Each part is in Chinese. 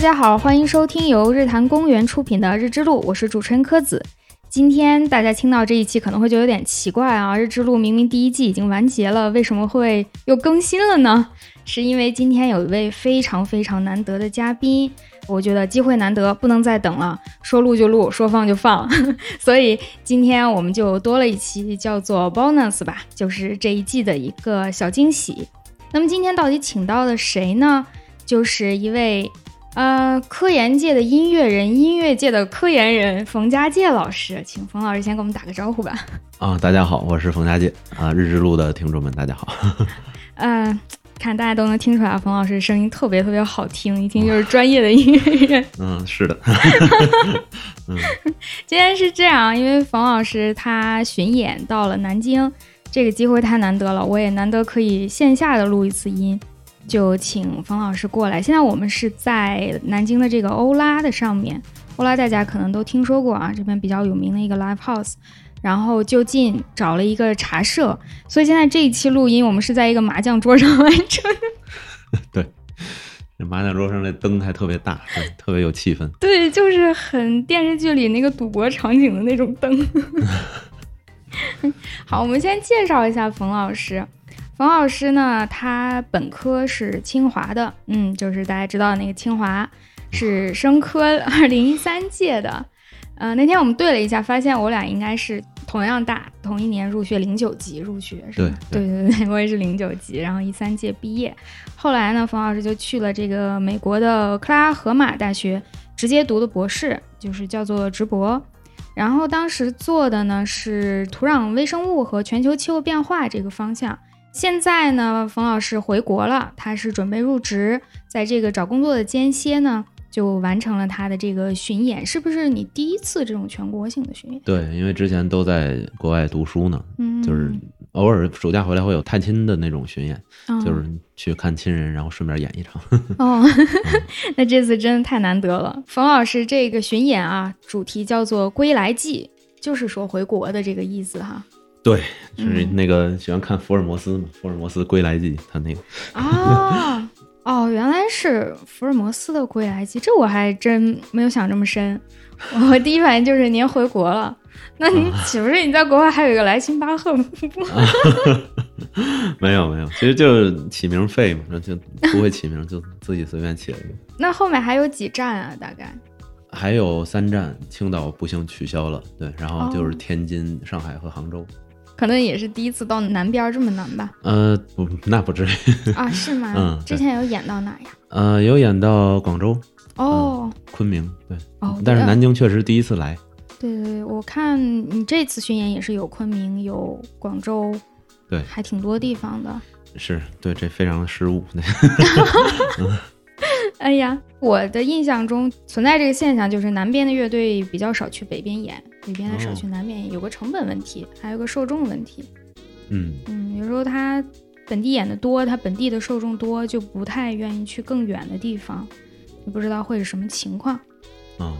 大家好，欢迎收听由日坛公园出品的《日之路》，我是主持人柯子。今天大家听到这一期可能会觉得有点奇怪啊，《日之路》明明第一季已经完结了，为什么会又更新了呢？是因为今天有一位非常非常难得的嘉宾，我觉得机会难得，不能再等了，说录就录，说放就放，所以今天我们就多了一期叫做 bonus 吧，就是这一季的一个小惊喜。那么今天到底请到了谁呢？就是一位。呃，科研界的音乐人，音乐界的科研人，冯佳界老师，请冯老师先给我们打个招呼吧。啊，大家好，我是冯佳界啊，日之路的听众们，大家好。嗯，看大家都能听出来，冯老师声音特别特别好听，一听就是专业的音乐人。嗯，是的。嗯，今天是这样，因为冯老师他巡演到了南京，这个机会太难得了，我也难得可以线下的录一次音。就请冯老师过来。现在我们是在南京的这个欧拉的上面，欧拉大家可能都听说过啊，这边比较有名的一个 live house。然后就近找了一个茶社，所以现在这一期录音我们是在一个麻将桌上完成。对，这麻将桌上那灯还特别大，特别有气氛。对，就是很电视剧里那个赌博场景的那种灯。好，我们先介绍一下冯老师。冯老师呢，他本科是清华的，嗯，就是大家知道那个清华，是生科二零一三届的。呃，那天我们对了一下，发现我俩应该是同样大，同一年入学，零九级入学，是吧？对对对对，我也是零九级，然后一三届毕业。后来呢，冯老师就去了这个美国的克拉荷马大学，直接读的博士，就是叫做直博。然后当时做的呢是土壤微生物和全球气候变化这个方向。现在呢，冯老师回国了，他是准备入职，在这个找工作的间歇呢，就完成了他的这个巡演，是不是你第一次这种全国性的巡演？对，因为之前都在国外读书呢，嗯，就是偶尔暑假回来会有探亲的那种巡演，就是去看亲人，然后顺便演一场。哦，那这次真的太难得了。冯老师这个巡演啊，主题叫做《归来记》，就是说回国的这个意思哈。对，就是那个喜欢看福尔摩斯嘛，《福尔摩斯归来记》，他那个啊，哦，原来是福尔摩斯的《归来记》，这我还真没有想这么深。我第一反应就是您回国了，那你岂不是你在国外还有一个莱辛巴赫吗？没有没有，其实就是起名费嘛，那就不会起名，就自己随便起了一个。那后面还有几站啊？大概？还有三站，青岛不幸取消了，对，然后就是天津、上海和杭州。可能也是第一次到南边这么难吧？呃，不，那不至于啊？是吗？嗯，之前有演到哪呀？呃，有演到广州哦，昆明对哦，但是南京确实第一次来。对对对，我看你这次巡演也是有昆明有广州，对，还挺多地方的。是对，这非常的失误。哎呀，我的印象中存在这个现象，就是南边的乐队比较少去北边演。北边的少去南边，有个成本问题，还有个受众问题。嗯嗯，有时候他本地演的多，他本地的受众多，就不太愿意去更远的地方。也不知道会是什么情况。啊，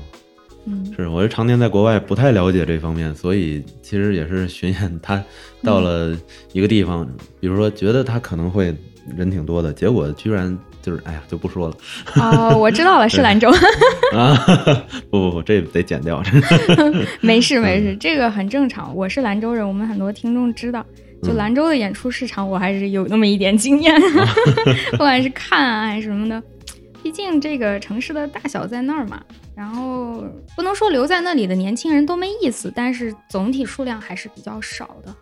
嗯，是，我是常年在国外，不太了解这方面，所以其实也是巡演。他到了一个地方，比如说觉得他可能会人挺多的，结果居然。就是哎呀，就不说了。哦，我知道了，是兰州。啊，不不不，这得剪掉。没事没事，这个很正常。我是兰州人，我们很多听众知道，就兰州的演出市场，我还是有那么一点经验。不管是看啊还是什么的，毕竟这个城市的大小在那儿嘛。然后不能说留在那里的年轻人都没意思，但是总体数量还是比较少的，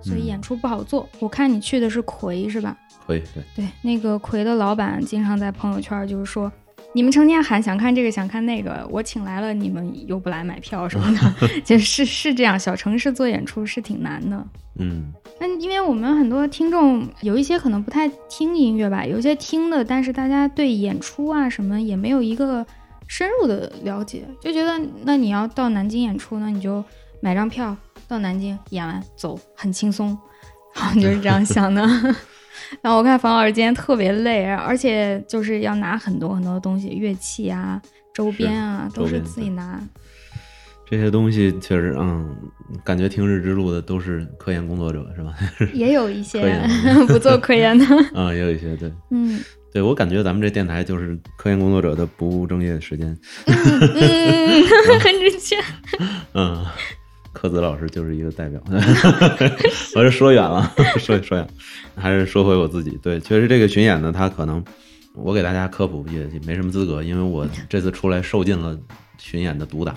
所以演出不好做。我看你去的是魁是吧？对对，那个魁的老板经常在朋友圈就是说，你们成天喊想看这个想看那个，我请来了，你们又不来买票什么的，就是是这样。小城市做演出是挺难的。嗯，那因为我们很多听众有一些可能不太听音乐吧，有一些听的，但是大家对演出啊什么也没有一个深入的了解，就觉得那你要到南京演出，那你就买张票到南京演完走，很轻松，好，就是这样想的。然后我看房老师今天特别累，而且就是要拿很多很多的东西，乐器啊、周边啊，都是自己拿。这些东西确实，嗯，感觉听日之路的都是科研工作者，是吧？也有一些 不做科研的，啊、也有一些对，嗯对我感觉咱们这电台就是科研工作者的不务正业的时间。嗯，很直接。嗯，柯子老师就是一个代表。我是说远了，说说远，还是说回我自己。对，确实这个巡演呢，他可能我给大家科普也也没什么资格，因为我这次出来受尽了巡演的毒打。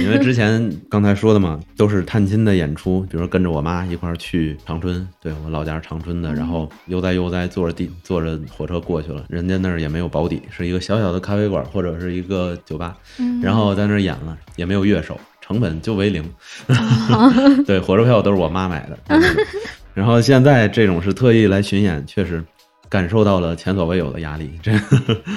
因为之前刚才说的嘛，都是探亲的演出，比如说跟着我妈一块儿去长春，对我老家是长春的，然后悠哉悠哉坐着地坐着火车过去了，人家那儿也没有保底，是一个小小的咖啡馆或者是一个酒吧，嗯然后在那儿演了，也没有乐手，成本就为零。对，火车票都是我妈买的。然后现在这种是特意来巡演，确实感受到了前所未有的压力。这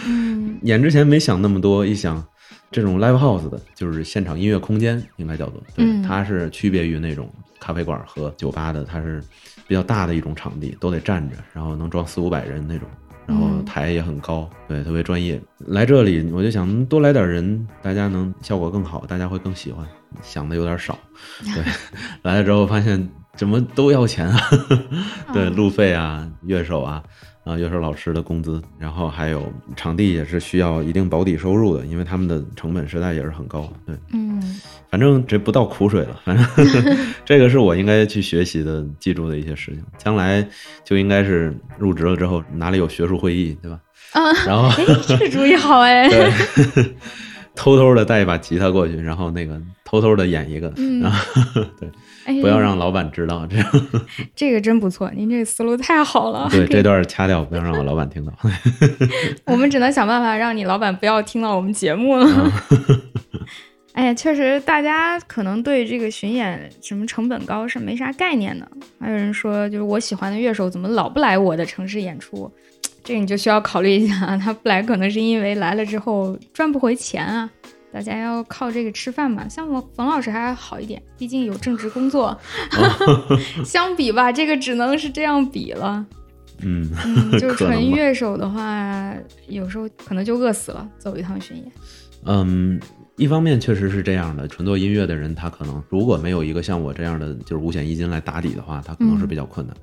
嗯 演之前没想那么多，一想这种 live house 的，就是现场音乐空间，应该叫做对，嗯它是区别于那种咖啡馆和酒吧的，它是比较大的一种场地，都得站着，然后能装四五百人那种。然后嗯台也很高，对，特别专业。来这里，我就想多来点人，大家能效果更好，大家会更喜欢。想的有点少，对，来了之后发现怎么都要钱啊，对，路费啊，乐手啊，啊，乐手老师的工资，然后还有场地也是需要一定保底收入的，因为他们的成本实在也是很高。对，嗯反正这不到苦水了，反正 这个是我应该去学习的、记住的一些事情。将来就应该是入职了之后，哪里有学术会议，对吧？啊，然后哎，这个主意好哎。对，偷偷的带一把吉他过去，然后那个偷偷的演一个，嗯然后 对，哎，不要让老板知道，这样 这个真不错，您这个思路太好了。对 这段掐掉，不要让我老板听到。我们只能想办法让你老板不要听到我们节目了。啊哎呀，确实，大家可能对这个巡演什么成本高是没啥概念的。还有人说，就是我喜欢的乐手怎么老不来我的城市演出？这个你就需要考虑一下，他不来可能是因为来了之后赚不回钱啊。大家要靠这个吃饭嘛。像我冯老师还好一点，毕竟有正职工作。相比吧，这个只能是这样比了。嗯，嗯，就是纯乐手的话，有时候可能就饿死了，走一趟巡演。嗯，一方面确实是这样的，纯做音乐的人，他可能如果没有一个像我这样的就是五险一金来打底的话，他可能是比较困难。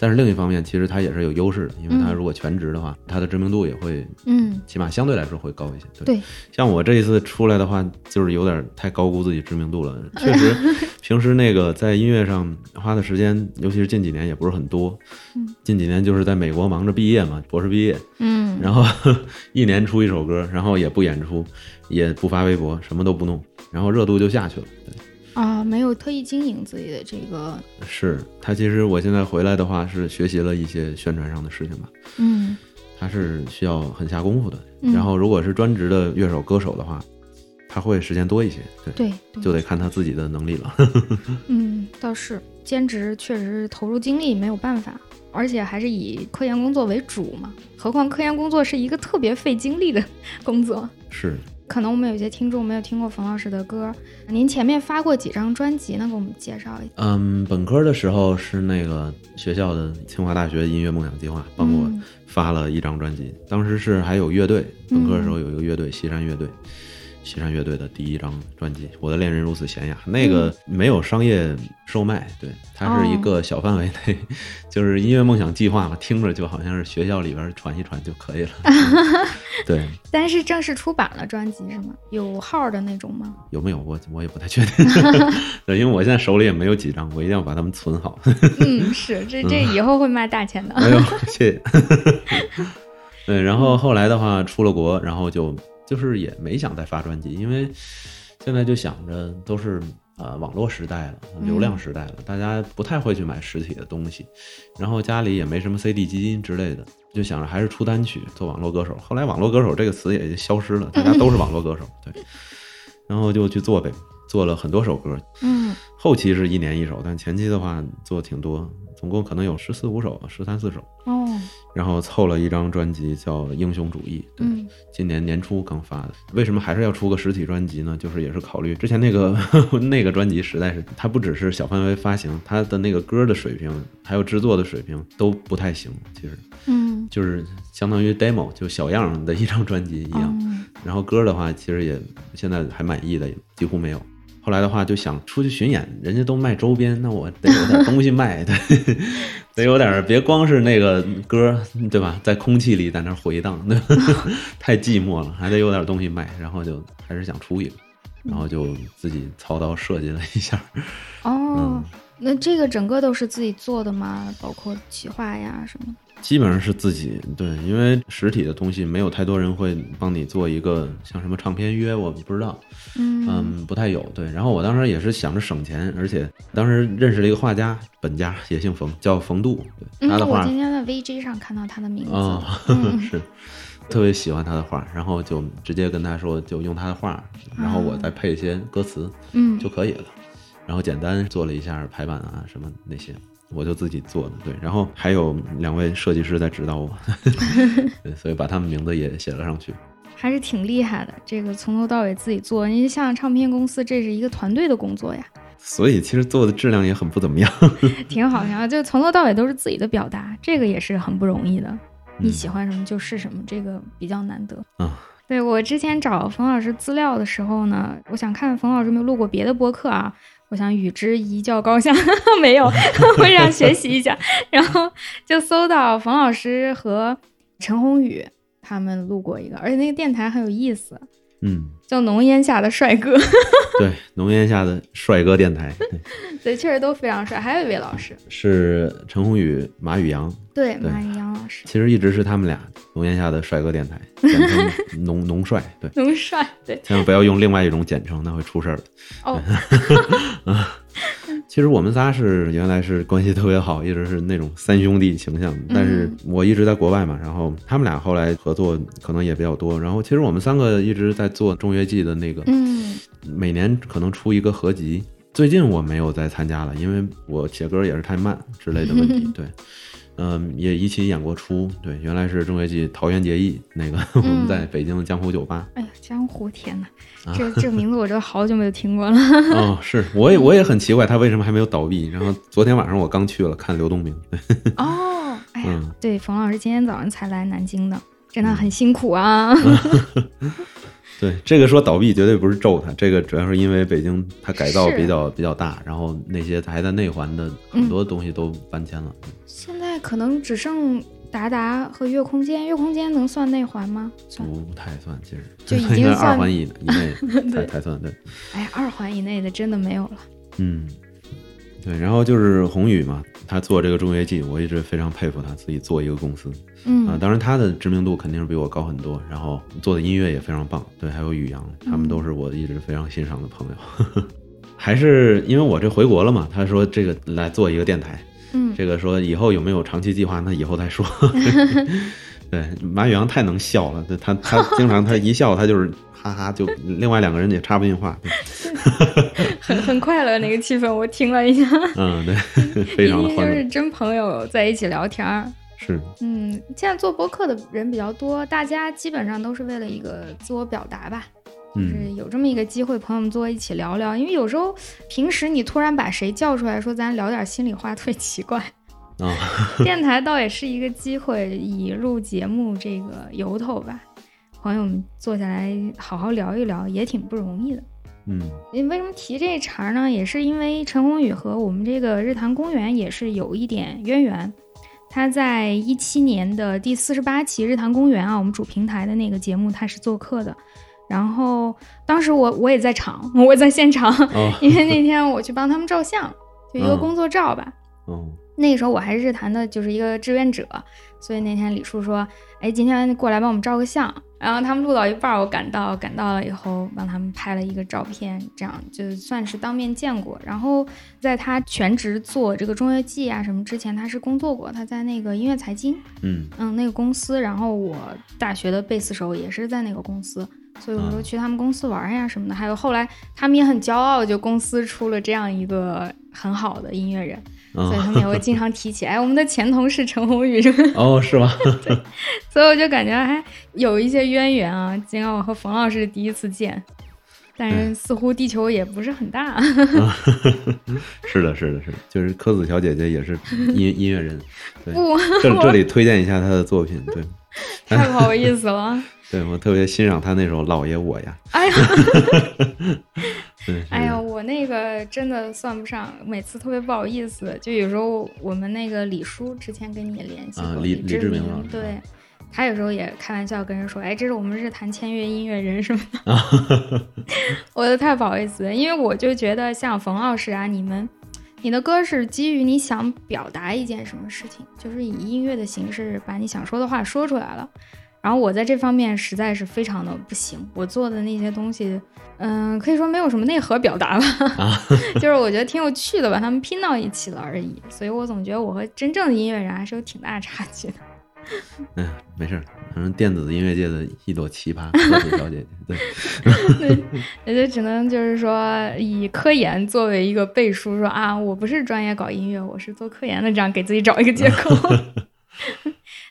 但是另一方面，其实他也是有优势的，因为他嗯如果全职的话，他的知名度也会嗯，起码相对来说会高一些。对，像我这一次出来的话，就是有点太高估自己知名度了。确实，平时那个在音乐上花的时间，尤其是近几年也不是很多。嗯近几年就是在美国忙着毕业嘛，博士毕业，嗯，然后 一年出一首歌，然后也不演出，也不发微博，什么都不弄，然后热度就下去了。对，啊，没有特意经营自己的这个，是他其实我现在回来的话，是学习了一些宣传上的事情吧。嗯他是需要很下功夫的。嗯然后如果是专职的乐手歌手的话，他会时间多一些。对，就得看他自己的能力了。嗯，倒是兼职确实是投入精力没有办法，而且还是以科研工作为主嘛。何况科研工作是一个特别费精力的工作。是，可能我们有些听众没有听过冯老师的歌，您前面发过几张专辑呢？给我们介绍一下。嗯，本科的时候是那个学校的清华大学音乐梦想计划帮我嗯发了一张专辑，当时是还有乐队，本科的时候有一个乐队西山乐队。西山乐队的第一张专辑《我的恋人如此娴雅》，那个没有商业售卖，对，它是一个小范围内，就是音乐梦想计划嘛，听着就好像是学校里边传一传就可以了。对，但是正式出版了专辑是吗？有号的那种吗？有没有我我也不太确定，对，因为我现在手里也没有几张，我一定要把它们存好。嗯，是，这这以后会卖大钱的。哎呦，谢谢。对，然后后来的话出了国，然后就就是也没想再发专辑，因为现在就想着都是呃网络时代了，流量时代了，大家不太会去买实体的东西，然后家里也没什么 CD 基金之类的，就想着还是出单曲做网络歌手。后来网络歌手这个词也就消失了，大家都是网络歌手，对，然后就去做呗，做了很多首歌，嗯后期是一年一首，但前期的话做挺多，总共可能有十四五首，十三四首。哦然后凑了一张专辑叫《英雄主义》，对，嗯今年年初刚发的。为什么还是要出个实体专辑呢？就是也是考虑之前那个 那个专辑实在是，它不只是小范围发行，它的那个歌的水平还有制作的水平都不太行，其实嗯就是相当于 demo 就小样的一张专辑一样。嗯然后歌的话，其实也现在还满意的几乎没有。后后来的话就想出去巡演，人家都卖周边，那我得有点东西卖，对，得有点别光是那个歌，对吧？在空气里在那回荡，太寂寞了，还得有点东西卖，然后就还是想出一个，然后就自己操刀设计了一下。哦，那这个整个都是自己做的吗？包括企划呀什么？基本上是自己对，因为实体的东西没有太多人会帮你做一个像什么唱片约，我不知道，嗯不太有对。然后我当时也是想着省钱，而且当时认识了一个画家，本家也姓冯，叫冯杜，他的画。我今天在 VJ 上看到他的名字，是特别喜欢他的画，然后就直接跟他说，就用他的画，然后我再配一些歌词，嗯就可以了。然后简单做了一下排版啊什么那些。我就自己做的，对，然后还有两位设计师在指导我，对，所以把他们名字也写了上去，还是挺厉害的。这个从头到尾自己做，你像唱片公司，这是一个团队的工作呀。所以其实做的质量也很不怎么样，挺好挺好，就从头到尾都是自己的表达，这个也是很不容易的。你喜欢什么就是什么，这个比较难得啊。对我之前找冯老师资料的时候呢，我想看冯老师有没有录过别的播客啊。我想与之一较高下，没有，我想学习一下，然后就搜到冯老师和陈鸿宇他们录过一个，而且那个电台很有意思，嗯，叫浓烟下的帅哥，对，浓烟下的帅哥电台，对，对确实都非常帅。还有一位老师是陈宏宇、马宇阳，对，马宇阳老师，其实一直是他们俩浓烟下的帅哥电台，简称浓浓帅，对，浓帅，对，千万不要用另外一种简称，那会出事儿的。哦。啊，其实我们仨是原来是关系特别好，一直是那种三兄弟形象。但是我一直在国外嘛，然后他们俩后来合作可能也比较多。然后其实我们三个一直在做中乐季的那个，嗯，每年可能出一个合集。最近我没有再参加了，因为我写歌也是太慢之类的问题。对。嗯，也一起演过出，对，原来是中学季桃园结义那个，我们在北京的江湖酒吧。哎呀，江湖，天哪，这这个名字我都好久没有听过了。哦，是，我也我也很奇怪，他为什么还没有倒闭。然后昨天晚上我刚去了看刘东明。哦，哎呀，对，冯老师今天早上才来南京的，真的很辛苦啊。对这个说倒闭绝对不是咒他，这个主要是因为北京它改造比较比较大，然后那些还在内环的很多东西都搬迁了。现在可能只剩达达和月空间，月空间能算内环吗？不太算，其实就已经 二环以以内 才才算对。哎呀，二环以内的真的没有了。嗯。对，然后就是宏宇嘛，他做这个中乐季，我一直非常佩服他自己做一个公司，嗯啊，当然他的知名度肯定是比我高很多，然后做的音乐也非常棒，对，还有宇阳，他们都是我一直非常欣赏的朋友，还是因为我这回国了嘛，他说这个来做一个电台，嗯，这个说以后有没有长期计划，那以后再说，对，马宇阳太能笑了，他他经常他一笑他就是。哈哈，就另外两个人也插不进话，很很快乐那个气氛，我听了一下，嗯，对，非常的欢乐，就是真朋友在一起聊天儿，是，嗯，现在做播客的人比较多，大家基本上都是为了一个自我表达吧，就是有这么一个机会，朋友们坐一起聊聊，因为有时候平时你突然把谁叫出来说咱聊点心里话，特别奇怪，啊，电台倒也是一个机会，以录节目这个由头吧。朋友们坐下来好好聊一聊也挺不容易的，嗯，你为什么提这茬呢？也是因为陈宏宇和我们这个日坛公园也是有一点渊源。他在一七年的第四十八期日坛公园啊，我们主平台的那个节目他是做客的，然后当时我我也在场，我在现场，因为那天我去帮他们照相，就一个工作照吧。哦，那个时候我还是日坛的就是一个志愿者，所以那天李叔说：“哎，今天过来帮我们照个相。”然后他们录到一半，我赶到，赶到了以后帮他们拍了一个照片，这样就算是当面见过。然后在他全职做这个中乐季啊什么之前，他是工作过，他在那个音乐财经，嗯嗯那个公司。然后我大学的贝斯手也是在那个公司，所以有时候去他们公司玩呀什么的。还有后来他们也很骄傲，就公司出了这样一个很好的音乐人。所以他 们也会经常提起，哎，我们的前同事陈鸿宇是吧？哦，是吗？对，所以我就感觉还有一些渊源啊。尽管我和冯老师第一次见，但是似乎地球也不是很大。是的，是的，是的，就是柯子小姐姐也是音音乐人。对，这这里推荐一下她的作品。对，太不好意思了。对我特别欣赏他那首《老爷我呀》。哎呀，对，哎呀，我那个真的算不上，每次特别不好意思。就有时候我们那个李叔之前跟你联系过，啊李李志志明老师对。他有时候也开玩笑跟人说：“哎，这是我们日坛签约音乐人什么的。”我都太不好意思了，因为我就觉得像冯老师啊，你们，你的歌是基于你想表达一件什么事情，就是以音乐的形式把你想说的话说出来了。然后我在这方面实在是非常的不行，我做的那些东西，嗯，可以说没有什么内核表达吧，就是我觉得挺有趣的，把它们拼到一起了而已。所以我总觉得我和真正的音乐人还是有挺大差距的。嗯，没事儿，反正电子音乐界的一朵奇葩，科普小姐姐，对，也就只能就是说以科研作为一个背书，说啊，我不是专业搞音乐，我是做科研的，这样给自己找一个借口。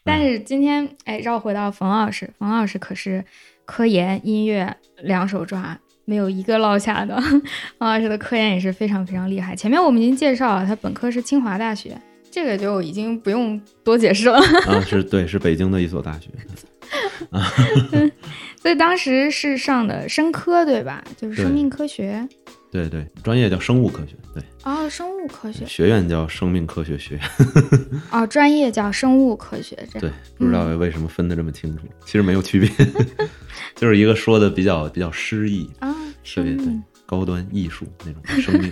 但是今天，哎，绕回到冯老师，冯老师可是科研、音乐两手抓，没有一个落下的。冯老师的科研也是非常非常厉害。前面我们已经介绍了，他本科是清华大学，这个就已经不用多解释了。啊，是对，是北京的一所大学。啊，所以当时是上的生科，对吧？就是生命科学。对对，专业叫生物科学，对。哦，生物科学。学院叫生命科学学院。哦，专业叫生物科学，这对，不知道为什么分的这么清楚，其实没有区别，就是一个说的比较比较诗意啊，特别对，高端艺术那种生命。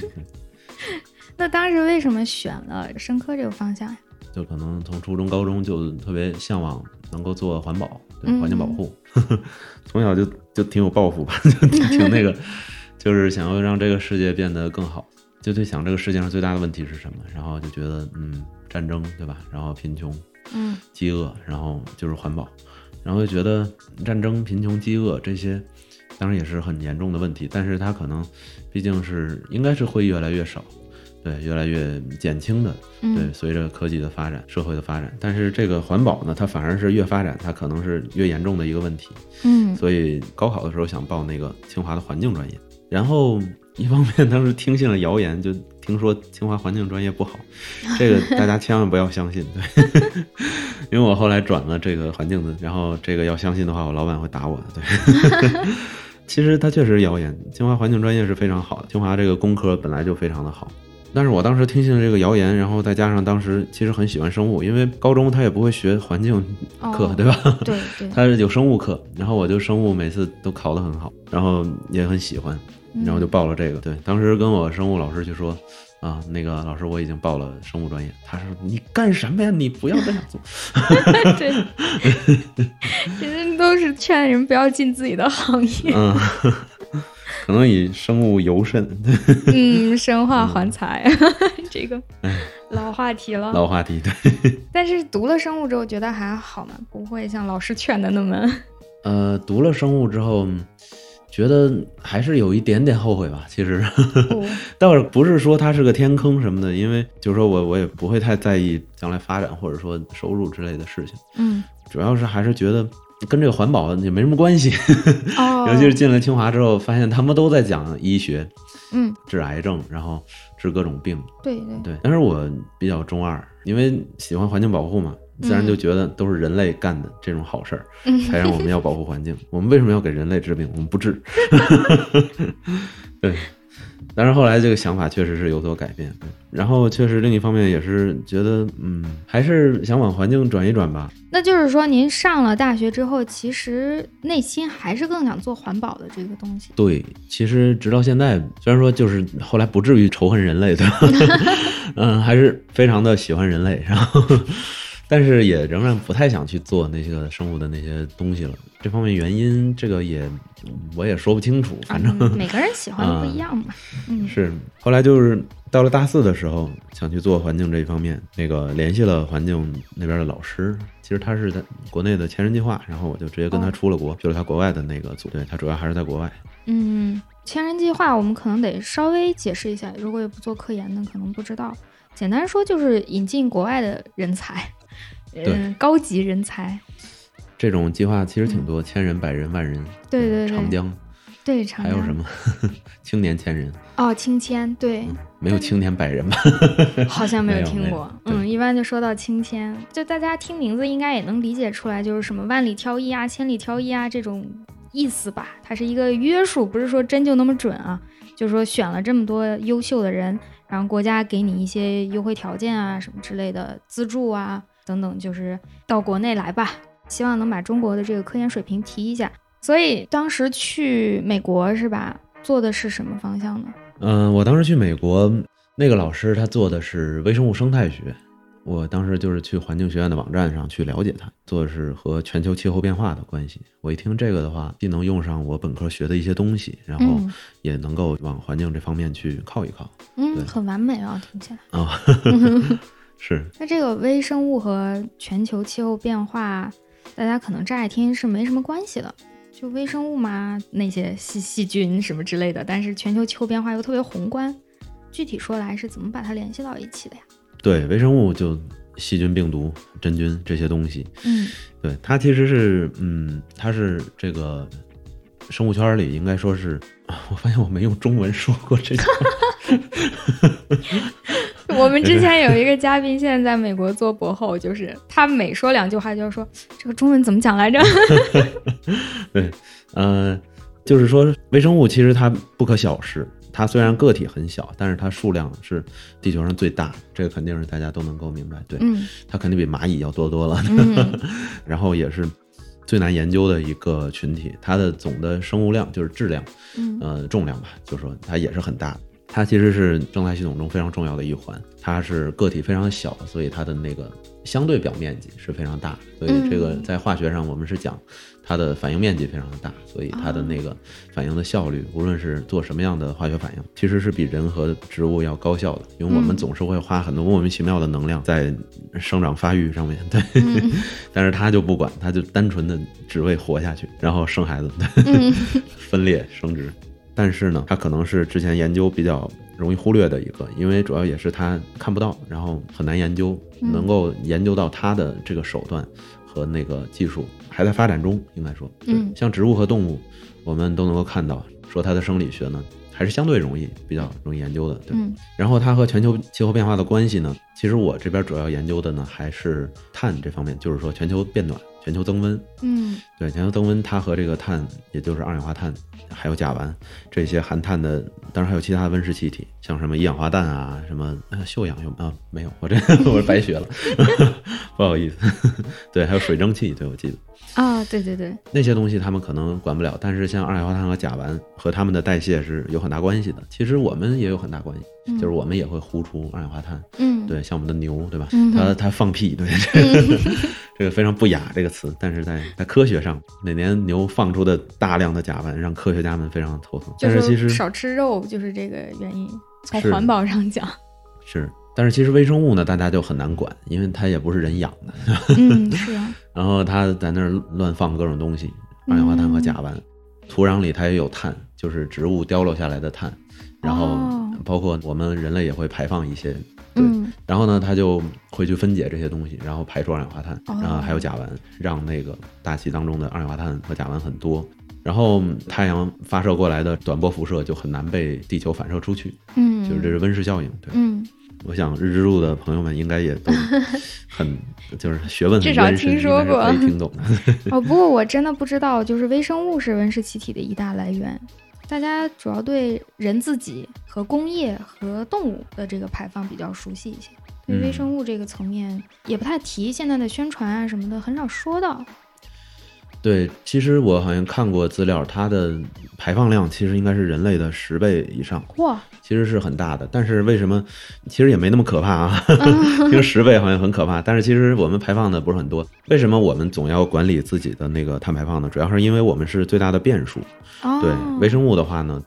那当时为什么选了生科这个方向呀？就可能从初中、高中就特别向往能够做环保，对环境保护，从小就就挺有抱负吧，就挺那个。就是想要让这个世界变得更好，就在想这个世界上最大的问题是什么，然后就觉得嗯，战争对吧？然后贫穷，嗯，饥饿，然后就是环保，然后就觉得战争、贫穷、饥饿这些，当然也是很严重的问题，但是它可能毕竟是应该是会越来越少，对，越来越减轻的，对，随着科技的发展、社会的发展，但是这个环保呢，它反而是越发展，它可能是越严重的一个问题，嗯，所以高考的时候想报那个清华的环境专业。然后一方面当时听信了谣言，就听说清华环境专业不好，这个大家千万不要相信，对，因为我后来转了这个环境的，然后这个要相信的话，我老板会打我的，对。其实它确实谣言，清华环境专业是非常好的，清华这个工科本来就非常的好，但是我当时听信了这个谣言，然后再加上当时其实很喜欢生物，因为高中他也不会学环境课，对吧？对对，他有生物课，然后我就生物每次都考得很好，然后也很喜欢。然后就报了这个，对，当时跟我生物老师就说，啊，那个老师我已经报了生物专业，他说你干什么呀？你不要这样做。对，其实都是劝人不要进自己的行业。嗯，可能以生物尤甚。嗯，生化环材，这个老话题了。老话题，对。但是读了生物之后觉得还好嘛，不会像老师劝的那么。呃，读了生物之后。觉得还是有一点点后悔吧，其实，倒是不是说它是个天坑什么的，因为就是说我我也不会太在意将来发展或者说收入之类的事情，嗯，主要是还是觉得跟这个环保也没什么关系，哦，尤其是进了清华之后，发现他们都在讲医学，嗯，治癌症，然后治各种病，对对。对，但是我比较中二，因为喜欢环境保护嘛。自然就觉得都是人类干的这种好事儿，才让我们要保护环境。我们为什么要给人类治病？我们不治。对，但是后来这个想法确实是有所改变。然后确实另一方面也是觉得，嗯，还是想往环境转一转吧。那就是说，您上了大学之后，其实内心还是更想做环保的这个东西。对，其实直到现在，虽然说就是后来不至于仇恨人类，对吧？嗯，还是非常的喜欢人类，然后。但是也仍然不太想去做那些生物的那些东西了。这方面原因，这个也我也说不清楚。反正每个人喜欢的不一样嘛。嗯，是。后来就是到了大四的时候，想去做环境这一方面，那个联系了环境那边的老师。其实他是在国内的千人计划，然后我就直接跟他出了国，去了他国外的那个组。对他主要还是在国外。嗯，千人计划我们可能得稍微解释一下，如果也不做科研的，可能不知道。简单说就是引进国外的人才。嗯，高级人才，这种计划其实挺多，千人、百人、万人，对对对。长江，对，长江。还有什么？青年千人？哦，青千，对，没有青年百人吧？好像没没有听过。嗯，一般就说到青千，就大家听名字应该也能理解出来，就是什么万里挑一啊、千里挑一啊这种意思吧。它是一个约束，不是说真就那么准啊。就是说选了这么多优秀的人，然后国家给你一些优惠条件啊，什么之类的资助啊等等，就是到国内来吧，希望能把中国的这个科研水平提一下。所以当时去美国是吧？做的是什么方向呢？嗯、我当时去美国，那个老师他做的是微生物生态学。我当时就是去环境学院的网站上去了解它，做的是和全球气候变化的关系。我一听这个的话，既能用上我本科学的一些东西，然后嗯也能够往环境这方面去靠一靠。嗯，很完美啊，听起来。啊、是，那这个微生物和全球气候变化，大家可能乍一听是没什么关系的，就微生物嘛，那些细细菌什么之类的。但是全球气候变化又特别宏观，具体说来是怎么把它联系到一起的呀？对微生物就细菌、病毒、真菌这些东西，嗯对它其实是，嗯，它是这个生物圈里应该说是，我发现我没用中文说过这个。我们之前有一个嘉宾，现在在美国做博后，就是他每说两句话就要说这个中文怎么讲来着？对，呃，就是说微生物其实它不可小视，它虽然个体很小，但是它数量是地球上最大，这个肯定是大家都能够明白。对，嗯它肯定比蚂蚁要多多了。嗯 然后也是最难研究的一个群体，它的总的生物量就是质量，嗯呃，重量吧，就说它也是很大的。它其实是生态系统中非常重要的一环，它是个体非常小，所以它的那个相对表面积是非常大，所以这个嗯。在化学上我们是讲它的反应面积非常的大，所以它的那个反应的效率，无论是做什么样的化学反应，其实是比人和植物要高效的，因为我们嗯。总是会花很多莫名其妙的能量在生长发育上面，对，嗯。但是它就不管，它就单纯的只为活下去，然后生孩子，嗯。分裂生殖。但是呢，它可能是之前研究比较容易忽略的一个，因为主要也是它看不到，然后很难研究，嗯。能够研究到它的这个手段和那个技术还在发展中，应该说，嗯。像植物和动物，我们都能够看到，说它的生理学呢还是相对容易，比较容易研究的，对。嗯。然后它和全球气候变化的关系呢，其实我这边主要研究的呢还是碳这方面，就是说全球变暖、全球增温。嗯对，全球增温，它和这个碳，也就是二氧化碳，还有甲烷这些含碳的，当然还有其他的温室气体，像什么一氧化氮啊，什么呃溴氧有啊没有？我这 我白学了，不好意思。对，还有水蒸气，对我记得啊，对对对，那些东西他们可能管不了，但是像二氧化碳和甲烷和它们的代谢是有很大关系的。其实我们也有很大关系，嗯就是我们也会呼出二氧化碳。嗯对，像我们的牛，对吧？嗯它它放屁，对，这个 这个非常不雅这个词，但是在在科学上，每年牛放出的大量的甲烷让科学家们非常头疼。就但是其实少吃肉就是这个原因。从环保上讲，是，但是其实微生物呢，大家就很难管，因为它也不是人养的，嗯，是啊，然后它在那儿乱放各种东西，二氧化碳和甲嗯烷，土壤里它也有碳，就是植物掉落下来的碳，然后哦包括我们人类也会排放一些。对，嗯然后呢，它就会去分解这些东西，然后排出二氧化碳，哦然后还有甲烷，让那个大气当中的二氧化碳和甲烷很多。然后太阳发射过来的短波辐射就很难被地球反射出去，嗯，就是这是温室效应。对，嗯，我想日之路的朋友们应该也都 很就是学问很至少，听说过可以听懂的。哦，不过我真的不知道，就是微生物是温室气体的一大来源。大家主要对人自己和工业和动物的这个排放比较熟悉一些，对嗯微生物这个层面也不太提。现在的宣传啊什么的很少说到。对，其实我好像看过资料，它的排放量其实应该是人类的十倍以上。哇，其实是很大的，但是为什么其实也没那么可怕啊？因为十倍好像很可怕，但是其实我们排放的不是很多。为什么我们总要管理自己的那个碳排放呢？主要是因为我们是最大的变数。哦，对，微生物的话呢，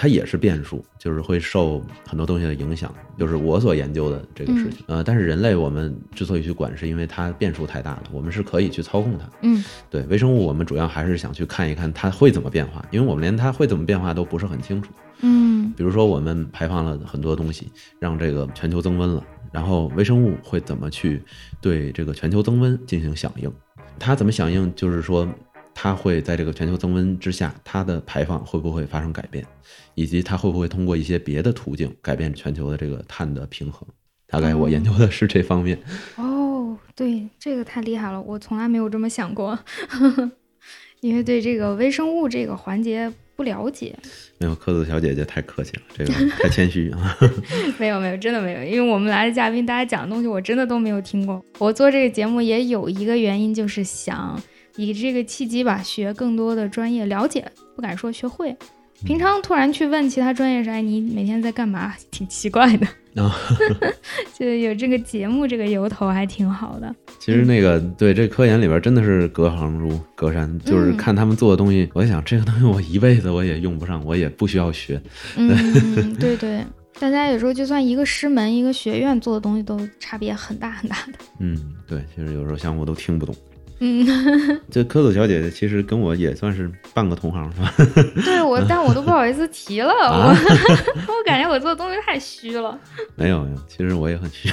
它也是变数，就是会受很多东西的影响，就是我所研究的这个事情。呃，但是人类我们之所以去管，是因为它变数太大了，我们是可以去操控它。嗯对微生物，我们主要还是想去看一看它会怎么变化，因为我们连它会怎么变化都不是很清楚。嗯比如说，我们排放了很多东西，让这个全球增温了，然后微生物会怎么去对这个全球增温进行响应？它怎么响应？就是说，它会在这个全球增温之下，它的排放会不会发生改变，以及它会不会通过一些别的途径改变全球的这个碳的平衡。大概我研究的是这方面。哦，对，这个太厉害了，我从来没有这么想过，因为对这个微生物这个环节不了解。没有，科子小姐姐太客气了，这个太谦虚啊。没有没有，真的没有，因为我们来的嘉宾，大家讲的东西我真的都没有听过。我做这个节目也有一个原因，就是想以这个契机吧，学更多的专业，了解，不敢说学会。平常突然去问其他专业是，你每天在干嘛？挺奇怪的。啊，就有这个节目这个由头还挺好的。其实那个对这科研里边真的是隔行如隔山，就是看他们做的东西，我想这个东西我一辈子我也用不上，我也不需要学。嗯，对对，大家有时候就算一个师门一个学院做的东西都差别很大很大的。嗯，对，其实有时候项目都听不懂。嗯，这科子小姐姐其实跟我也算是半个同行，是吧？对我，但我都不好意思提了，我 我感觉我做的东西太虚了。没有没有，其实我也很虚。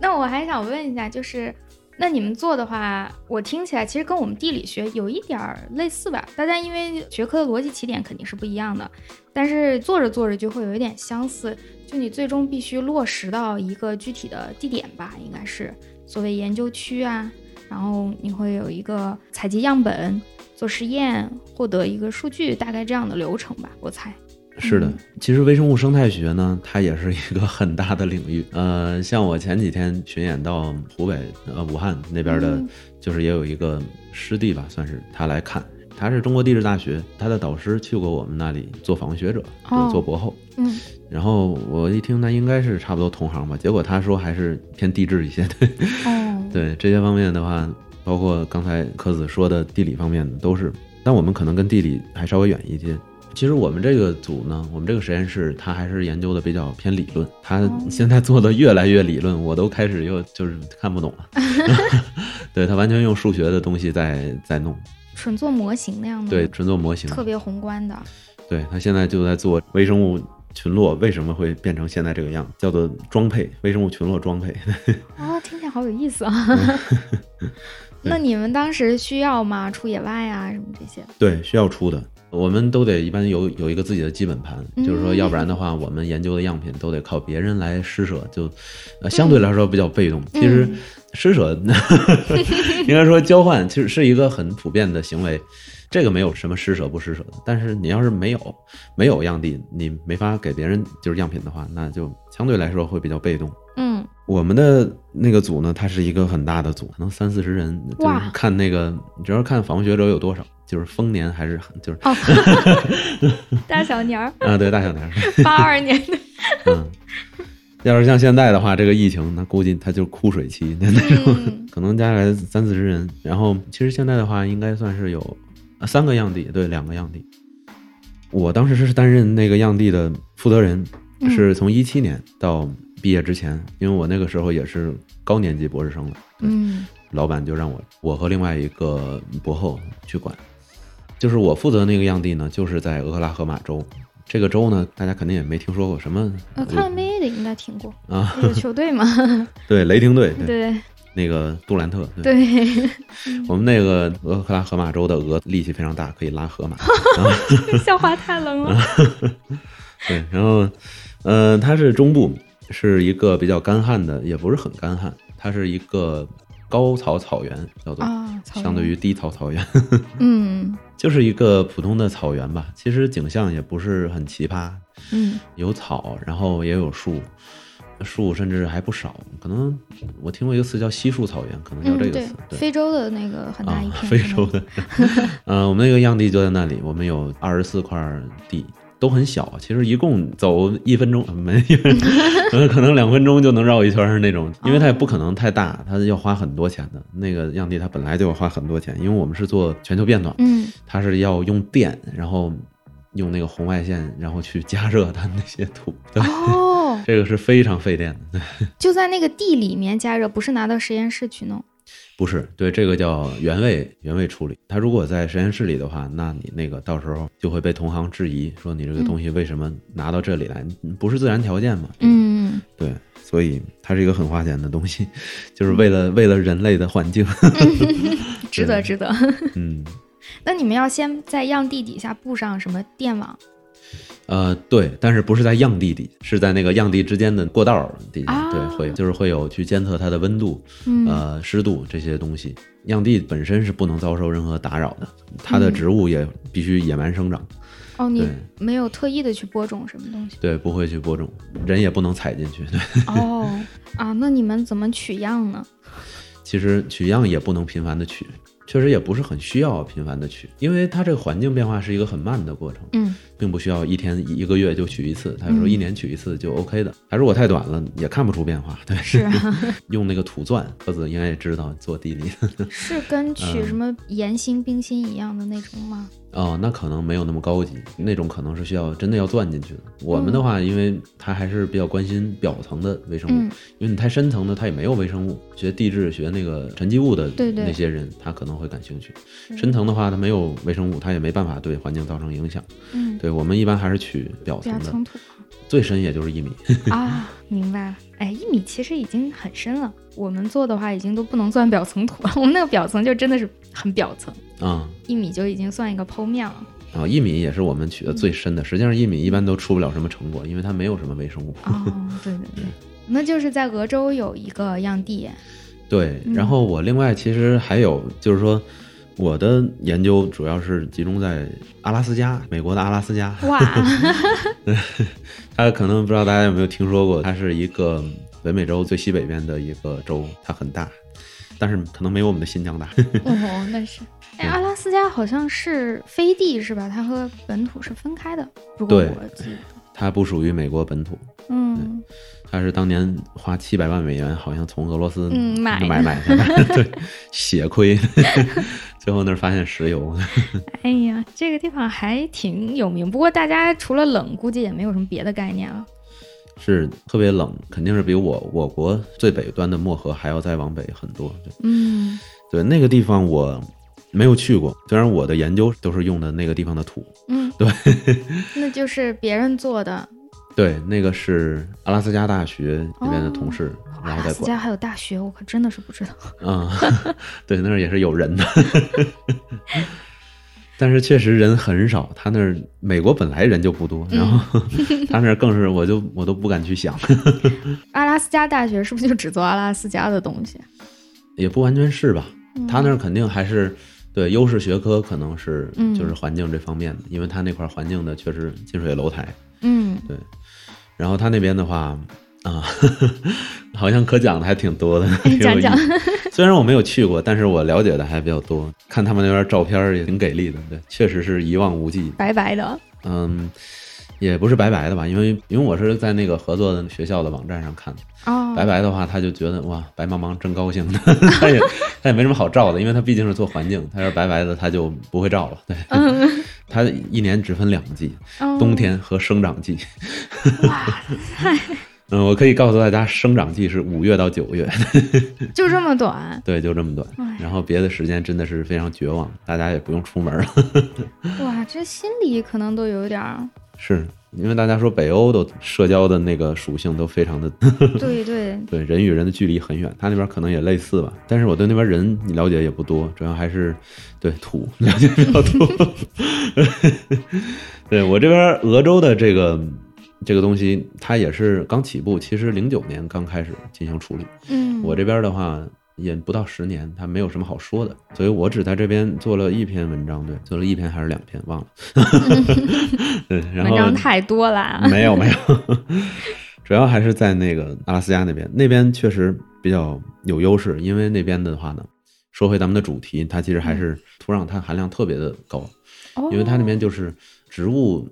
那我还想问一下，就是那你们做的话，我听起来其实跟我们地理学有一点儿类似吧？大家因为学科的逻辑起点肯定是不一样的，但是做着做着就会有一点相似。就你最终必须落实到一个具体的地点吧，应该是所谓研究区啊。然后你会有一个采集样本、做实验、获得一个数据，大概这样的流程吧，我猜。是的，其实微生物生态学呢，它也是一个很大的领域。呃，像我前几天巡演到湖北呃武汉那边的，就是也有一个师弟吧，算是他来看，他是中国地质大学，他的导师去过我们那里做访问学者，就是做博后。嗯。然后我一听，那应该是差不多同行吧，结果他说还是偏地质一些，对。对这些方面的话，包括刚才柯子说的地理方面的都是，但我们可能跟地理还稍微远一些。其实我们这个组呢，我们这个实验室，它还是研究的比较偏理论。它 现在做的越来越理论，我都开始又就是看不懂了。对他完全用数学的东西在在弄，纯做模型那样的。对，纯做模型，特别宏观的。对他现在就在做微生物。群落为什么会变成现在这个样？叫做装配微生物群落装配。哦，听起来好有意思啊！那你们当时需要吗？出野外啊，什么这些？对，需要出的。我们都得一般有有一个自己的基本盘，就是说，要不然的话，我们研究的样品都得靠别人来施舍，就呃相对来说比较被动。其实施舍 应该说交换，其实是一个很普遍的行为。这个没有什么施舍不施舍的，但是你要是没有没有样地，你没法给别人就是样品的话，那就相对来说会比较被动。嗯，我们的那个组呢，它是一个很大的组，可能三四十人，就是看那个，主要看访问学者有多少，就是丰年还是就是 大小年儿啊，对大小年儿，八二年的。嗯，要是像现在的话，这个疫情，那估计它就是枯水期那种，可能加起来三四十人。然后其实现在的话，应该算是有。啊，三个样地，对，两个样地。我当时是担任那个样地的负责人，是从一七年到毕业之前，因为我那个时候也是高年级博士生了。嗯，老板就让我，我和另外一个博后去管。就是我负责那个样地呢，就是在俄克拉荷马州。这个州呢，大家肯定也没听说过什么。呃，看 NBA 的应该听过啊，有球队嘛。对，雷霆队。对。那个杜兰特，对，我们那个俄克拉荷马州的鹅力气非常大，可以拉河马。笑话太冷了。对，然后，呃，它是中部，是一个比较干旱的，也不是很干旱，它是一个高草草原，叫做相对于低草草原。嗯，就是一个普通的草原吧，其实景象也不是很奇葩。嗯，有草，然后也有树。树甚至还不少，可能我听过一个词叫稀树草原，可能叫这个词。对，非洲的那个很大一片。非洲的，嗯，我们那个样地就在那里，我们有二十四块地，都很小，其实一共走一分钟没，可能两分钟就能绕一圈是那种，因为它也不可能太大，它要花很多钱的。那个样地它本来就要花很多钱，因为我们是做全球变暖，嗯，它是要用电，然后。用那个红外线，然后去加热它那些土。哦，这个是非常费电的。就在那个地里面加热，不是拿到实验室去弄。不是，对，这个叫原位原位处理。它如果在实验室里的话，那你那个到时候就会被同行质疑，说你这个东西为什么拿到这里来？不是自然条件嘛？嗯。嗯，对，所以它是一个很花钱的东西，就是为了为了人类的环境，值得值得。嗯，那你们要先在样地底下布上什么电网？呃，对，但是不是在样地底，是在那个样地之间的过道儿底下，啊对，会就是会有去监测它的温度、嗯呃湿度这些东西。样地本身是不能遭受任何打扰的，它的嗯植物也必须野蛮生长，哦，你没有特意的去播种什么东西？对，不会去播种，人也不能踩进去。对，哦啊，那你们怎么取样呢？其实取样也不能频繁的取，确实也不是很需要频繁的取，因为它这个环境变化是一个很慢的过程。嗯并不需要一天一个月就取一次，它有时候一年取一次就 OK 的。它如果太短了，也看不出变化。对，是啊，用那个土钻，鸽子应该也知道做地里。是跟取什么岩心、冰心一样的那种吗？哦，那可能没有那么高级，那种可能是需要真的要钻进去的。我们的话，因为他还是比较关心表层的微生物，嗯因为你太深层的它也没有微生物。学地质、学那个沉积物的那些人，他可能会感兴趣。是深层的话，它没有微生物，它也没办法对环境造成影响。嗯，对我们一般还是取表层的，最深也就是一米。啊，明白了。哎，一米其实已经很深了。我们做的话，已经都不能算表层土了。我们那个表层就真的是很表层，啊、一米就已经算一个剖面了。啊，一米也是我们取的最深的。实际上，一米一般都出不了什么成果，因为它没有什么微生物。哦，对对对，那就是在俄州有一个样地。对，嗯然后我另外其实还有就是说，我的研究主要是集中在阿拉斯加，美国的阿拉斯加。哇，它可能不知道大家有没有听说过，它是一个北美洲最西北边的一个州，它很大，但是可能没有我们的新疆大。哦，那是。哎，阿拉斯加好像是飞地是吧？它和本土是分开的，如果对我记得。它不属于美国本土，嗯，它是当年花七百万美元，好像从俄罗斯嗯买的买买下来，对，血亏，最后那儿发现石油。哎呀，这个地方还挺有名，不过大家除了冷，估计也没有什么别的概念了。是特别冷，肯定是比我我国最北端的漠河还要再往北很多。嗯，对，那个地方我没有去过，虽然我的研究都是用的那个地方的土。嗯，对，那就是别人做的。对，那个是阿拉斯加大学那边的同事，阿然后在管。拉斯加还有大学，我可真的是不知道。嗯，对，那儿也是有人的。但是确实人很少，他那儿美国本来人就不多，然后 他那儿更是我就我都不敢去想，阿拉斯加大学是不是就只做阿拉斯加的东西？也不完全是吧？嗯他那儿肯定还是对优势学科，可能是嗯就是环境这方面的，因为他那块儿环境的确实近水楼台。嗯，对然后他那边的话啊，好像可讲的还挺多的，挺有意讲讲。虽然我没有去过，但是我了解的还比较多。看他们那边照片也挺给力的，对，确实是一望无际。白白的。嗯，也不是白白的吧，因为因为我是在那个合作的学校的网站上看的。哦，白白的话，他就觉得哇，白茫茫真高兴。他也他也没什么好照的，因为他毕竟是做环境，他要是白白的他就不会照了。对，他一年只分两季，嗯冬天和生长季。哇，嗯，我可以告诉大家，生长季是五月到九月，就这么短。对，就这么短哎。然后别的时间真的是非常绝望，大家也不用出门了。哇，这心里可能都有点儿。是因为大家说北欧的社交的那个属性都非常的对对，对，人与人的距离很远，他那边可能也类似吧。但是我对那边人了解也不多，主要还是对土了解比较多。对我这边俄州的这个这个东西，它也是刚起步，其实零九年刚开始进行处理。嗯，我这边的话也不到十年，它没有什么好说的，所以我只在这边做了一篇文章，对，做了一篇还是两篇，忘了。对，然后文章太多了。没有没有，主要还是在那个阿拉斯加那边，那边确实比较有优势，因为那边的话呢，说回咱们的主题，它其实还是土壤碳含量特别的高，哦因为它那边就是植物。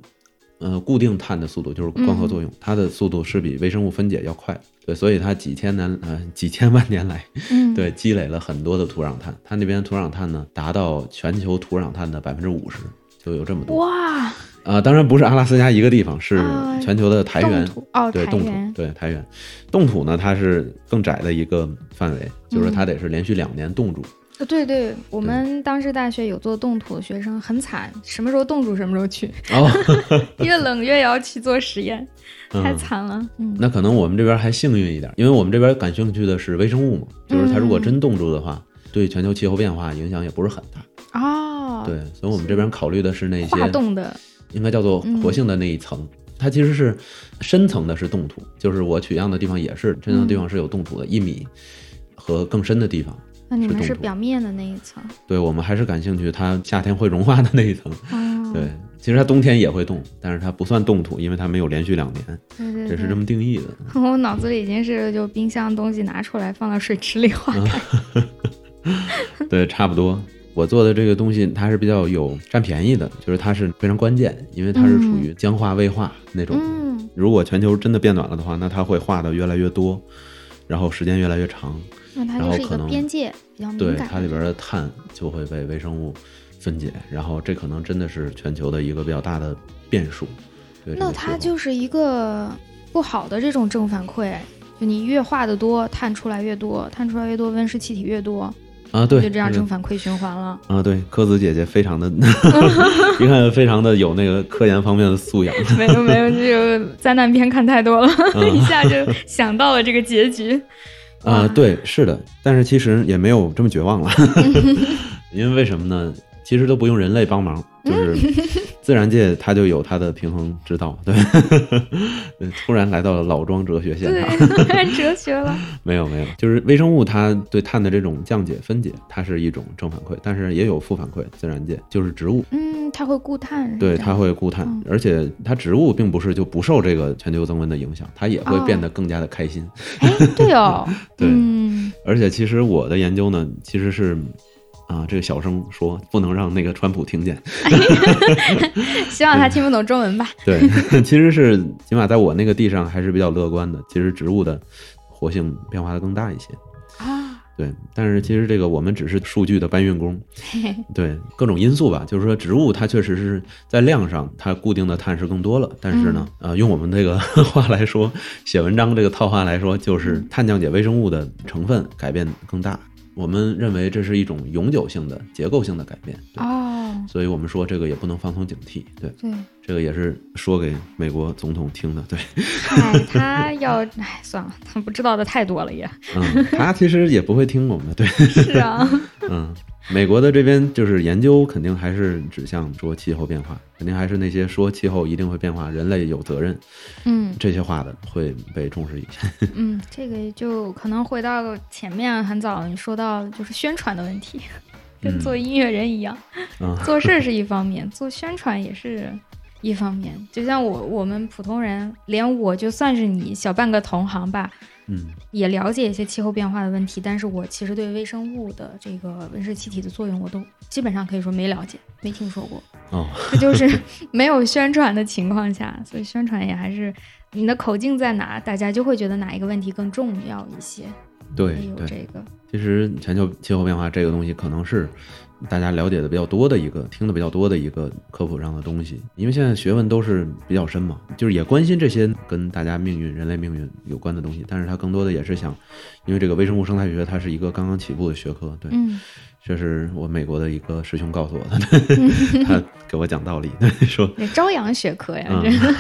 呃，固定碳的速度就是光合作用，它的速度是比微生物分解要快，对，所以它几千年呃几千万年来，嗯，对，积累了很多的土壤碳，它那边土壤碳呢达到全球土壤碳的百分之五十，就有这么多。哇，啊，当然不是阿拉斯加一个地方，是啊全球的台原。对冻土，对台原，冻土呢，它是更窄的一个范围，就是说它得是连续两年冻住，呃对对，我们当时大学有做冻土的学生很惨，什么时候冻住什么时候去，哦，越冷越要去做实验，太嗯惨了。嗯，那可能我们这边还幸运一点，因为我们这边感兴趣的是微生物嘛，就是它如果真冻住的话，对全球气候变化影响也不是很大。哦，对，所以我们这边考虑的是那些化冻的，应该叫做嗯活性的那一层。它其实是深层的是冻土，就是我取样的地方也是深层的地方是有冻土的，一米和更深的地方。那你们是表面的那一层。对我们还是感兴趣，它夏天会融化的那一层。哦，对，其实它冬天也会冻，但是它不算冻土，因为它没有连续两年，对对对，这是这么定义的。我脑子里已经是就冰箱东西拿出来放到水池里化开。对，差不多。我做的这个东西，它是比较有占便宜的，就是它是非常关键，因为它是处于僵化未化那种。嗯，如果全球真的变暖了的话，那它会化的越来越多，然后时间越来越长。那它就是一个边界比较敏感。对它里边的碳就会被微生物分解，然后这可能真的是全球的一个比较大的变数。那它就是一个不好的这种正反馈，就你越化的多，碳出来越多，碳出来越多，温室气体越多，啊，对，就这样正反馈循环了。啊，对，科子姐姐非常的，一看非常的有那个科研方面的素养。没有没有，这个灾难片看太多了，嗯 一下就想到了这个结局。啊、哇。对，是的，但是其实也没有这么绝望了，因为为什么呢？其实都不用人类帮忙，就是 自然界它就有它的平衡之道。对，对 突然来到了老庄哲学现对场，，哲学了。没有没有，就是微生物它对碳的这种降解分解，它是一种正反馈，但是也有负反馈。自然界就是植物，嗯，它会固碳，对它会固碳，嗯而且它植物并不是就不受这个全球增温的影响，它也会哦变得更加的开心。哎，对哦，对嗯，而且其实我的研究呢，其实是啊，这个小声说不能让那个川普听见。希望他听不懂中文吧。对，其实是起码在我那个地上还是比较乐观的。其实植物的活性变化的更大一些。啊，对，但是其实这个我们只是数据的搬运工。对各种因素吧，就是说植物它确实是在量上它固定的碳是更多了，但是呢，呃，用我们这个 话来说，写文章这个套话来说，就是碳降解微生物的成分改变更大。我们认为这是一种永久性的结构性的改变，对，哦，所以我们说这个也不能放松警惕，对，对，这个也是说给美国总统听的，对，哎，他要，哎，算了，他不知道的太多了也。嗯，他其实也不会听我们的，对，是啊，嗯，美国的这边就是研究肯定还是指向说气候变化，肯定还是那些说气候一定会变化，人类有责任嗯。这些话的会被重视一些。嗯，这个就可能回到前面很早你说到就是宣传的问题，跟嗯做音乐人一样，啊，做事是一方面，做宣传也是一方面。就像我我们普通人，连我就算是你小半个同行吧，嗯也了解一些气候变化的问题，但是我其实对微生物的这个温室气体的作用，我都基本上可以说没了解，没听说过。哦，这就是 没有宣传的情况下，所以宣传也还是你的口径在哪，大家就会觉得哪一个问题更重要一些。对也有，这个，其实全球气候变化这个东西可能是大家了解的比较多的一个、听的比较多的一个科普上的东西，因为现在学问都是比较深嘛，就是也关心这些跟大家命运、人类命运有关的东西，但是它更多的也是想，因为这个微生物生态学它是一个刚刚起步的学科，对，嗯这是我美国的一个师兄告诉我的，他给我讲道理，对，说，朝阳学科呀，嗯，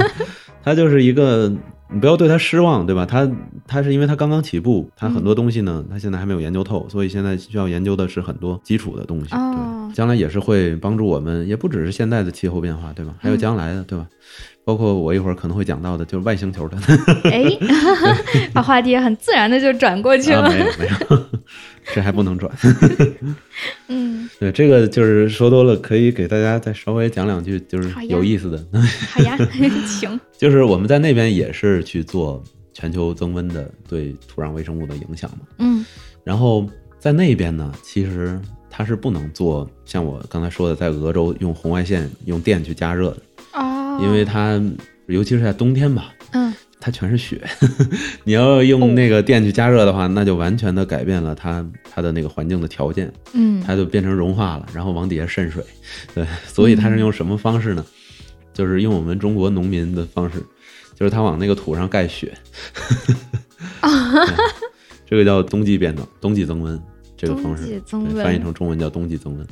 他就是一个，你不要对他失望，对吧？他他是因为他刚刚起步，他很多东西呢，他现在还没有研究透，所以现在需要研究的是很多基础的东西，哦对，将来也是会帮助我们，也不只是现在的气候变化，对吧？还有将来的，对吧？包括我一会儿可能会讲到的，就是外星球的，哎，把话题很自然的就转过去啊，了。没有没有，这还不能转。嗯，对，这个就是说多了，可以给大家再稍微讲两句，就是有意思的。好呀，请。就是我们在那边也是去做全球增温的对土壤微生物的影响嘛。嗯然后在那边呢，其实它是不能做像我刚才说的，在俄州用红外线用电去加热的，哦，因为它尤其是在冬天吧，嗯它全是雪，你要用那个电去加热的话，那就完全的改变了它它的那个环境的条件，嗯它就变成融化了，然后往底下渗水。对，所以它是用什么方式呢？就是用我们中国农民的方式，就是他往那个土上盖雪。对这个叫冬季变暖，冬季增温。这个方式冬季增温对翻译成中文叫冬季增温。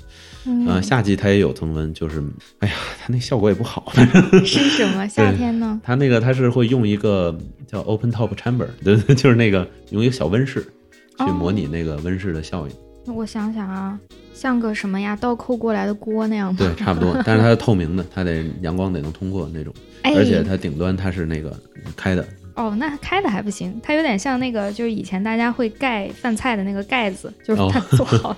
嗯呃，夏季它也有增温，就是哎呀，它那效果也不好。是什么？夏天呢？它那个它是会用一个叫 open top chamber，对 对，就是那个用一个小温室去哦模拟那个温室的效应。那我想想啊，像个什么呀，倒扣过来的锅那样吗？对，差不多，但是它是透明的，它得阳光得能通过那种，哎，而且它顶端它是那个开的，哦，那开的还不行，它有点像那个，就是以前大家会盖饭菜的那个盖子，就是哦它做好了，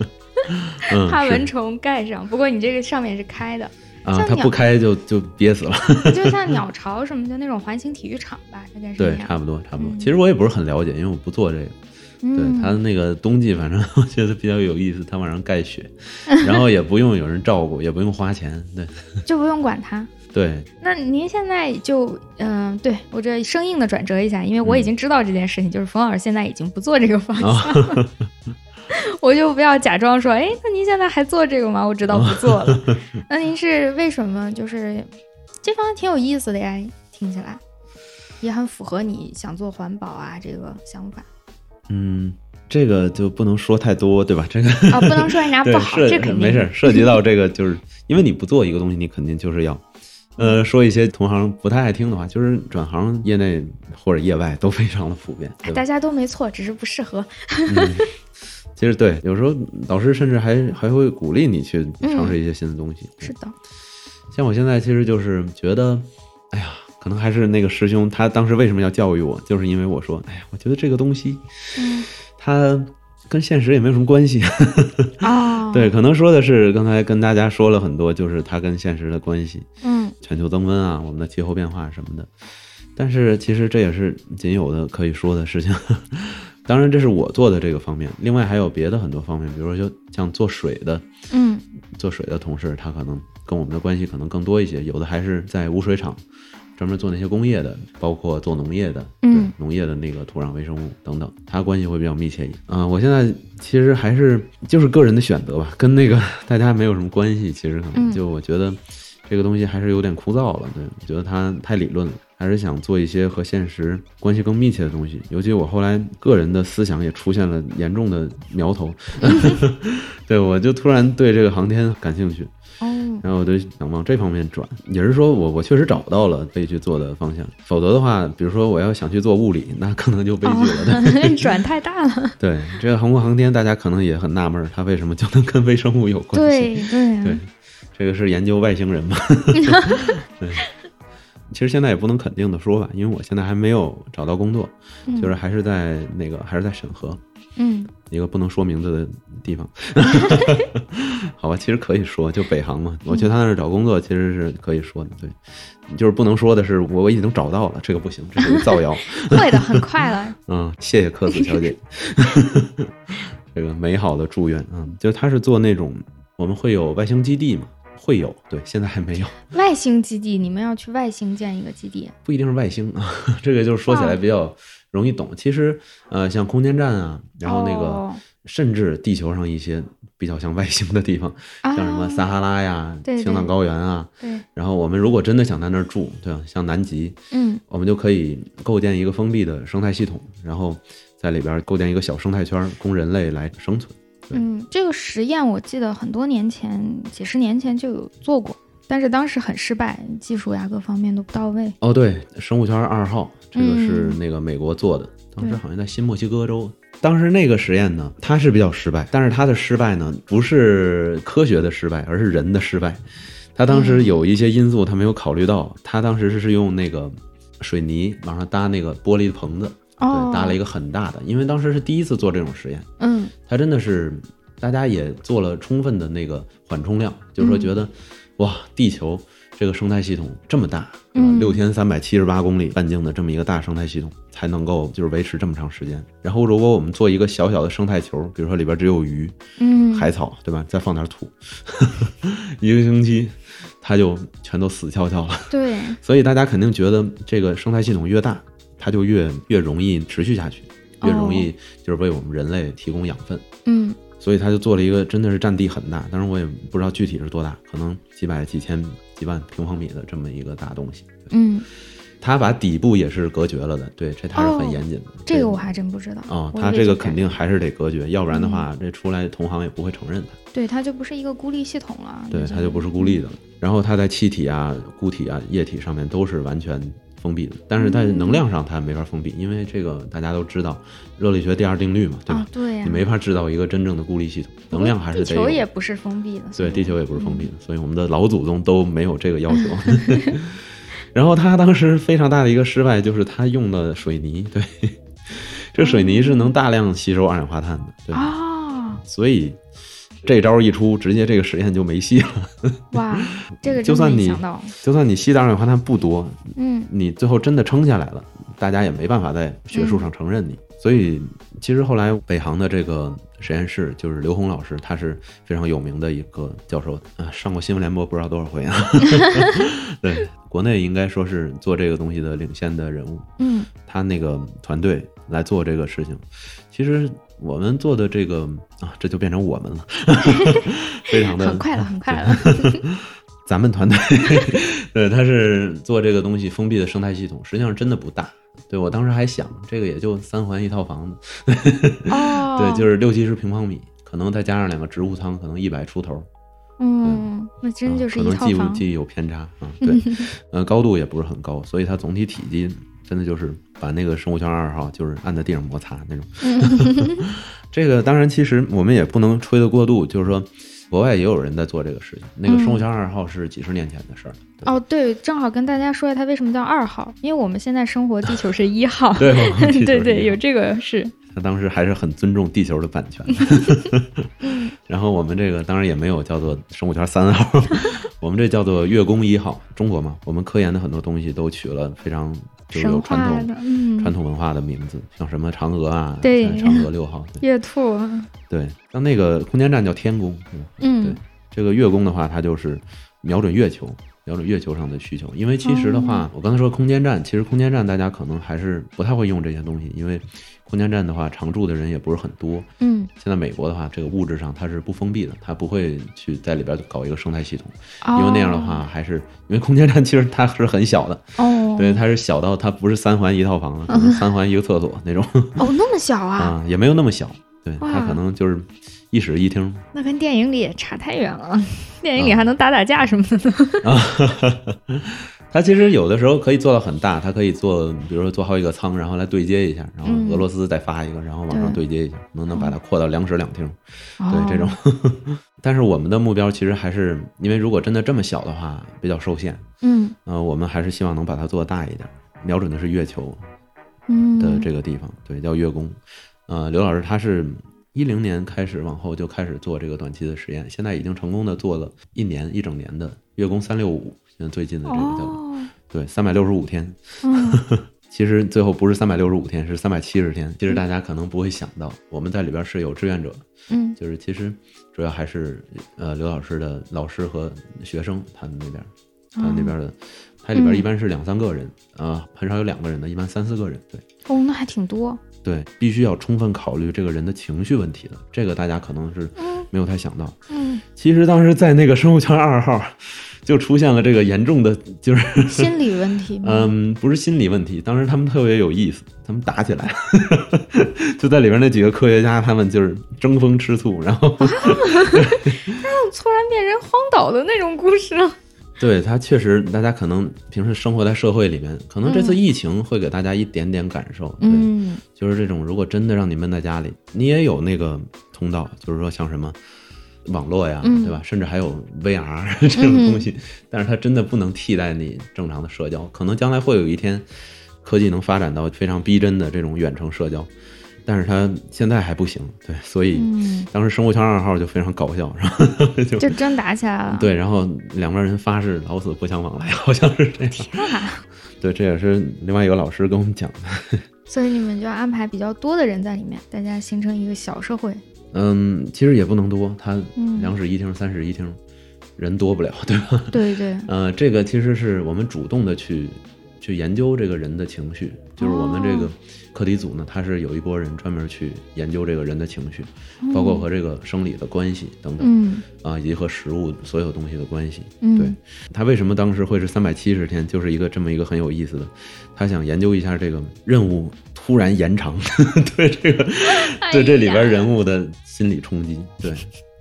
嗯，怕蚊虫盖上。不过你这个上面是开的，啊，它不开就就憋死了。就像 鸟巢什么的那种环形体育场吧，大概是对。差不多差不多。嗯其实我也不是很了解，因为我不做这个。对嗯，它那个冬季，反正 我觉得比较有意思，它往上盖雪，然后也不用有人照顾，也不用花钱。对就不用管它。对，那您现在就嗯、对我这生硬的转折一下，因为我已经知道这件事情，就是冯老师现在已经不做这个方向 我就不要假装说，哎，那您现在还做这个吗？我知道不做了。那您是为什么？就是这方面挺有意思的呀，听起来也很符合你想做环保啊这个想法嗯，这个就不能说太多，对吧？这个啊，不能说人家 不好，这肯定没事，涉及到这个，就是因为你不做一个东西，你肯定就是要。呃，说一些同行不太爱听的话，就是转行业内或者业外都非常的普遍？大家都没错，只是不适合。嗯，其实对，有时候老师甚至还还会鼓励你去尝试一些新的东西。是的，像我现在其实就是觉得，哎呀，可能还是那个师兄他当时为什么要教育我，就是因为我说，哎呀，我觉得这个东西嗯它跟现实也没有什么关系。哦，对，，可能说的是刚才跟大家说了很多，就是它跟现实的关系，嗯全球增温啊，我们的气候变化什么的。但是其实这也是仅有的可以说的事情。当然，这是我做的这个方面，另外还有别的很多方面，比如说就像做水的，嗯做水的同事，他可能跟我们的关系可能更多一些，有的还是在污水厂专门做那些工业的，包括做农业的，嗯农业的那个土壤微生物等等，他关系会比较密切一点。啊、我现在其实还是就是个人的选择吧，跟那个大家没有什么关系。其实可能嗯就我觉得这个东西还是有点枯燥了，对我觉得它太理论了。还是想做一些和现实关系更密切的东西，尤其我后来个人的思想也出现了严重的苗头，对我就突然对这个航天感兴趣，哦，然后我就想往这方面转，也是说我我确实找到了可以去做的方向，否则的话，比如说我要想去做物理，那可能就悲剧了。转太大了。对，这个航空航天，大家可能也很纳闷，它为什么就能跟微生物有关系？对对对，这个是研究外星人吗？对，其实现在也不能肯定的说吧，因为我现在还没有找到工作，嗯就是还是在那个还是在审核嗯一个不能说名字的地方。好吧，其实可以说，就北航嘛，我去他那儿找工作其实是可以说的，对，就是不能说的是我我已经找到了，这个不行，这属于造谣。会的，很快了。嗯，谢谢柯子小姐，这个美好的祝愿啊、嗯，就他是做那种我们会有外星基地嘛，会有，对，现在还没有，外星基地，你们要去外星建一个基地？不一定是外星啊，这个就是说起来比较容易懂。其实呃，像空间站啊，然后那个、哦甚至地球上一些比较像外星的地方，啊像什么撒哈拉呀、对对青藏高原啊，对，然后我们如果真的想在那儿住，对吧？像南极，嗯我们就可以构建一个封闭的生态系统，然后在里边构建一个小生态圈，供人类来生存。对嗯，这个实验我记得很多年前，几十年前就有做过，但是当时很失败，技术呀各方面都不到位。哦，对，生物圈二号，这个是嗯那个美国做的，当时好像在新墨西哥州。当时那个实验呢，它是比较失败，但是它的失败呢，不是科学的失败，而是人的失败。他当时嗯有一些因素他没有考虑到，他当时是用那个水泥往上搭那个玻璃的棚子，哦对，，搭了一个很大的，因为当时是第一次做这种实验，嗯他真的是大家也做了充分的那个缓冲量，就是说嗯觉得、哇，地球这个生态系统这么大，六千三百七十八公里半径的这么一个大生态系统，才能够就是维持这么长时间。然后如果我们做一个小小的生态球，比如说里边只有鱼、嗯，海草，对吧？再放点土，一个星期它就全都死翘翘了。对，所以大家肯定觉得这个生态系统越大，它就越越容易持续下去，越容易就是为我们人类提供养分。嗯所以他就做了一个真的是占地很大，当然我也不知道具体是多大，可能几百、几千、几万平方米的这么一个大东西。嗯它把底部也是隔绝了的，对，这它是很严谨的。这个我还真不知道。哦，它这个肯定还是得隔绝，要不然的话，这出来同行也不会承认它。对，它就不是一个孤立系统了。对，它就不是孤立的了。然后它在气体啊、固体啊、液体上面都是完全封闭的，但是在能量上它没法封闭，因为这个大家都知道热力学第二定律嘛，对吧？啊，对呀、你没法制造一个真正的孤立系统，能量还是地球。也不是封闭的。对，地球也不是封闭的，所以我们的老祖宗都没有这个要求。然后他当时非常大的一个失败就是他用的水泥，对，这水泥是能大量吸收二氧化碳的，对，啊，所以这招一出，直接这个实验就没戏了。哇，这个就算你。就算你吸的二氧化碳不多，嗯你最后真的撑下来了，大家也没办法在学术上承认你。所以，其实后来北航的这个实验室，就是刘红老师，他是非常有名的一个教授啊，上过新闻联播不知道多少回啊。对，国内应该说是做这个东西的领先的人物。嗯他那个团队来做这个事情，其实我们做的这个啊，这就变成我们了，非常的很快了，很快了。咱们团队，对，他是做这个东西封闭的生态系统，实际上真的不大。对我当时还想，这个也就三环一套房子，哦，对，就是六七十平方米，可能再加上两个植物仓，可能一百出头，嗯，那真就是啊可能记不一套房。记忆有偏差啊。对，呃，高度也不是很高，所以它总体体积真的就是把那个生物圈二号就是按在地上摩擦那种。这个当然，其实我们也不能吹得过度，就是说。国外也有人在做这个事情，那个生物圈二号是几十年前的事儿。对哦，对，正好跟大家说一下它为什么叫二号，因为我们现在生活地球是一号。对对对，有这个是。他当时还是很尊重地球的版权。然后我们这个当然也没有叫做生物圈三号，我们这叫做月宫一号。中国嘛，我们科研的很多东西都取了非常就是有传统传统文化的名字，像什么嫦娥啊，对。嫦娥六号，对。月兔，对，像那个空间站叫天宫，对这个月宫的话，它就是瞄准月球，瞄准月球上的需求。因为其实的话，我刚才说空间站，其实空间站大家可能还是不太会用这些东西，因为空间站的话，常住的人也不是很多。嗯，现在美国的话，这个物质上它是不封闭的，它不会去在里边搞一个生态系统，哦。因为那样的话，还是因为空间站其实它是很小的，哦，对，它是小到它不是三环一套房了，可能三环一个厕所那种。哦，那么小啊，啊，也没有那么小，对，它可能就是一室一厅，那跟电影里也差太远了。电影里还能打打架什么的呢。啊，它其实有的时候可以做到很大，它可以做，比如说做好几个仓，然后来对接一下，然后嗯俄罗斯再发一个，然后往上对接一下，能能把它扩到两室两厅，哦对这种。但是我们的目标其实还是，因为如果真的这么小的话，比较受限，嗯呃，我们还是希望能把它做大一点，瞄准的是月球嗯的这个地方，对，叫月宫。呃，刘老师他是一零年开始往后就开始做这个短期的实验，现在已经成功的做了一年一整年的月供三六五，现在最近的这个叫。哦，对，三百六十五天，嗯 其实最后不是三百六十五天，是三百七十天。其实大家可能不会想到，我们在里边是有志愿者，嗯就是其实主要还是呃刘老师的老师和学生他们那边，他们那边的，他里边一般是两三个人啊、很少有两个人的，一般三四个人。对哦，那还挺多。对，必须要充分考虑这个人的情绪问题的，这个大家可能是没有太想到。嗯，其实当时在那个生物圈二号，就出现了这个严重的，就是心理问题？嗯，不是心理问题，当时他们特别有意思，他们打起来了，就在里边那几个科学家，他们就是争风吃醋，然后 突然变成荒岛的那种故事了。对他确实，大家可能平时生活在社会里面，可能这次疫情会给大家一点点感受，对，嗯就是这种如果真的让你闷在家里，你也有那个通道，就是说像什么。网络呀，嗯对吧？甚至还有 VR 这种东西，但是它真的不能替代你正常的社交。可能将来会有一天，科技能发展到非常逼真的这种远程社交，但是他现在还不行。对，所以嗯，当时生物圈二号就非常搞笑，然后 就就真打起来了。对，然后两边人发誓老死不相往来，好像是这样。啊，对，这也是另外一个老师跟我们讲的。所以你们就安排比较多的人在里面，大家形成一个小社会。嗯，其实也不能多，它嗯两室一厅、三室一厅，人多不了，对吧？对对，呃，这个其实是我们主动的去去研究这个人的情绪，就是我们这个课题组呢，他是有一波人专门去研究这个人的情绪，包括和这个生理的关系等等，嗯。啊，以及和食物所有东西的关系。嗯。对。他为什么当时会是三百七十天，就是一个这么一个很有意思的，他想研究一下这个任务突然延长 对这个对这里边人物的心理冲击。对，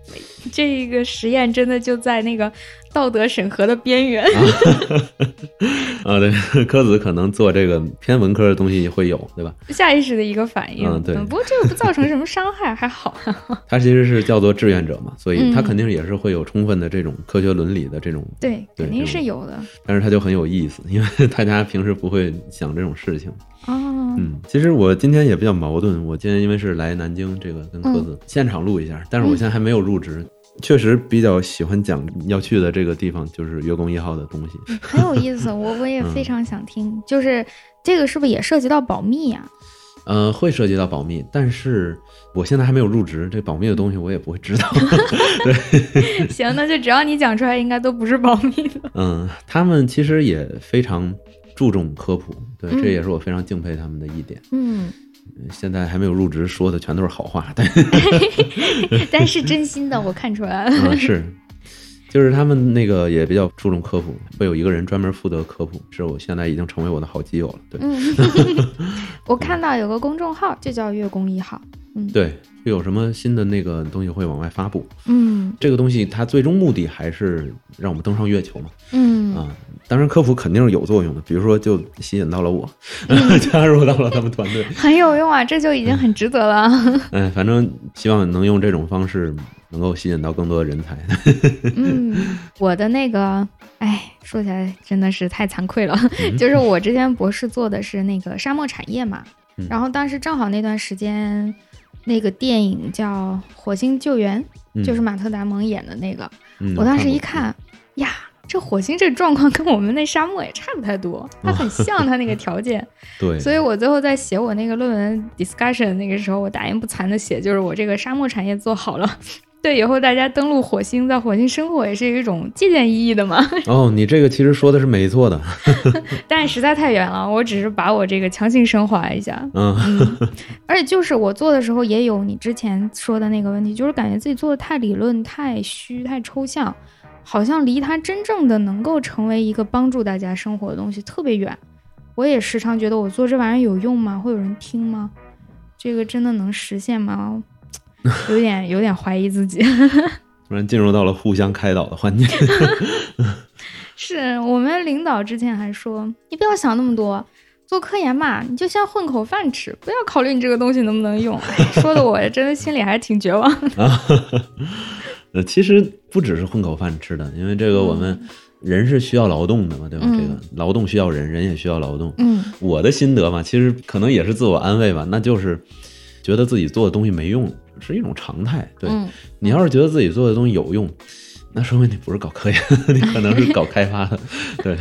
这个实验真的就在那个道德审核的边缘。啊，对，科子可能做这个偏文科的东西会有，对吧？下意识的一个反应。嗯对不过这个不造成什么伤害，还好。他其实是叫做志愿者嘛，所以他嗯肯定也是会有充分的这种科学伦理的这种，对，对肯定是有的。但是他就很有意思，因为大家平时不会想这种事情。哦，嗯，其实我今天也比较矛盾，我今天因为是来南京这个跟科子现场录一下，但是我现在还没有入职。确实比较喜欢讲要去的这个地方，就是月宫一号的东西。很有意思，我我也嗯非常想听。就是这个是不是也涉及到保密呀、呃，会涉及到保密，但是我现在还没有入职，这保密的东西我也不会知道。对 行，那就只要你讲出来，应该都不是保密的。嗯，他们其实也非常注重科普，对，嗯这也是我非常敬佩他们的一点。嗯，现在还没有入职，说的全都是好话，但 但是真心的，我看出来了。啊是，就是他们那个也比较注重科普，会有一个人专门负责科普，是我现在已经成为我的好基友了。对、嗯，我看到有个公众号就叫月宫一号。嗯，对，会有什么新的那个东西会往外发布。嗯这个东西它最终目的还是让我们登上月球嘛。嗯啊，当然科普肯定是有作用的，比如说就吸引到了我，嗯 加入到了他们团队。很有用啊，这就已经很值得了。哎，反正希望能用这种方式能够吸引到更多的人才。嗯，我的那个，哎，说起来真的是太惭愧了。就是我之前博士做的是那个沙漠产业嘛，嗯然后当时正好那段时间，那个电影叫《火星救援》，嗯就是马特·达蒙演的那个。嗯我当时一过看，呀，这火星这状况跟我们那沙漠也差不太多，它很像它那个条件。对，所以我最后在写我那个论文 discussion 那个时候，我大言不惭的写，就是我这个沙漠产业做好了。对，以后大家登陆火星，在火星生活也是一种借鉴意义的嘛。哦，你这个其实说的是没错的，但是实在太远了，我只是把我这个强行升华一下。嗯嗯，而且就是我做的时候也有你之前说的那个问题，就是感觉自己做的太理论、太虚、太抽象，好像离它真正的能够成为一个帮助大家生活的东西特别远。我也时常觉得我做这玩意儿有用吗？会有人听吗？这个真的能实现吗？有点有点怀疑自己。突然进入到了互相开导的环节。是我们领导之前还说，你不要想那么多，做科研嘛，你就先混口饭吃，不要考虑你这个东西能不能用。哎说的我真的心里还是挺绝望的。其实不只是混口饭吃的，因为这个我们人是需要劳动的嘛，对吧？嗯这个劳动需要人，人也需要劳动。嗯我的心得嘛，其实可能也是自我安慰吧，那就是觉得自己做的东西没用是一种常态。对、嗯你要是觉得自己做的东西有用，那说明你不是搞科研，你可能是搞开发的。对，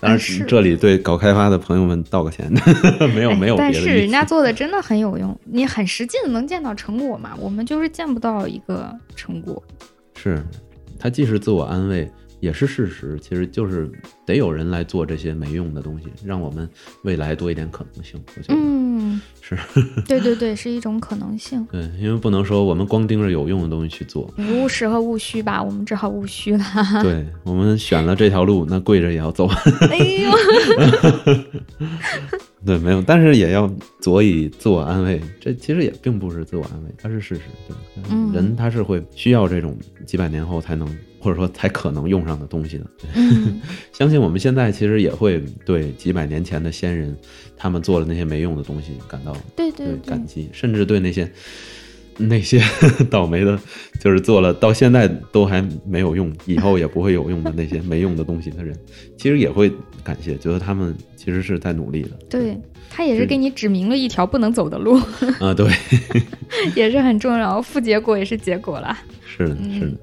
当然这里对搞开发的朋友们道个歉，没有哎没有别的。但是人家做的真的很有用，你很实际的能见到成果嘛？我们就是见不到一个成果。是，它既是自我安慰，也是事实。其实就是得有人来做这些没用的东西，让我们未来多一点可能性。我觉得、嗯，是 对对对，是一种可能性。对，因为不能说我们光盯着有用的东西去做。务实和务虚吧，我们只好务虚了。对我们选了这条路，那跪着也要走。哎呦，对，没有，但是也要佐以自我安慰。这其实也并不是自我安慰，它是事实。对，嗯人他是会需要这种几百年后才能，或者说才可能用上的东西的。相信我们现在其实也会对几百年前的先人，他们做的那些没用的东西感到对对对感，激，甚至对那些那些 倒霉的，就是做了到现在都还没有用，以后也不会有用的那些没用的东西的人，其实也会感谢，觉得他们其实是在努力的。对他也是是给你指明了一条不能走的路，啊，对，也是很重要。负结果也是结果啦。是的，是的。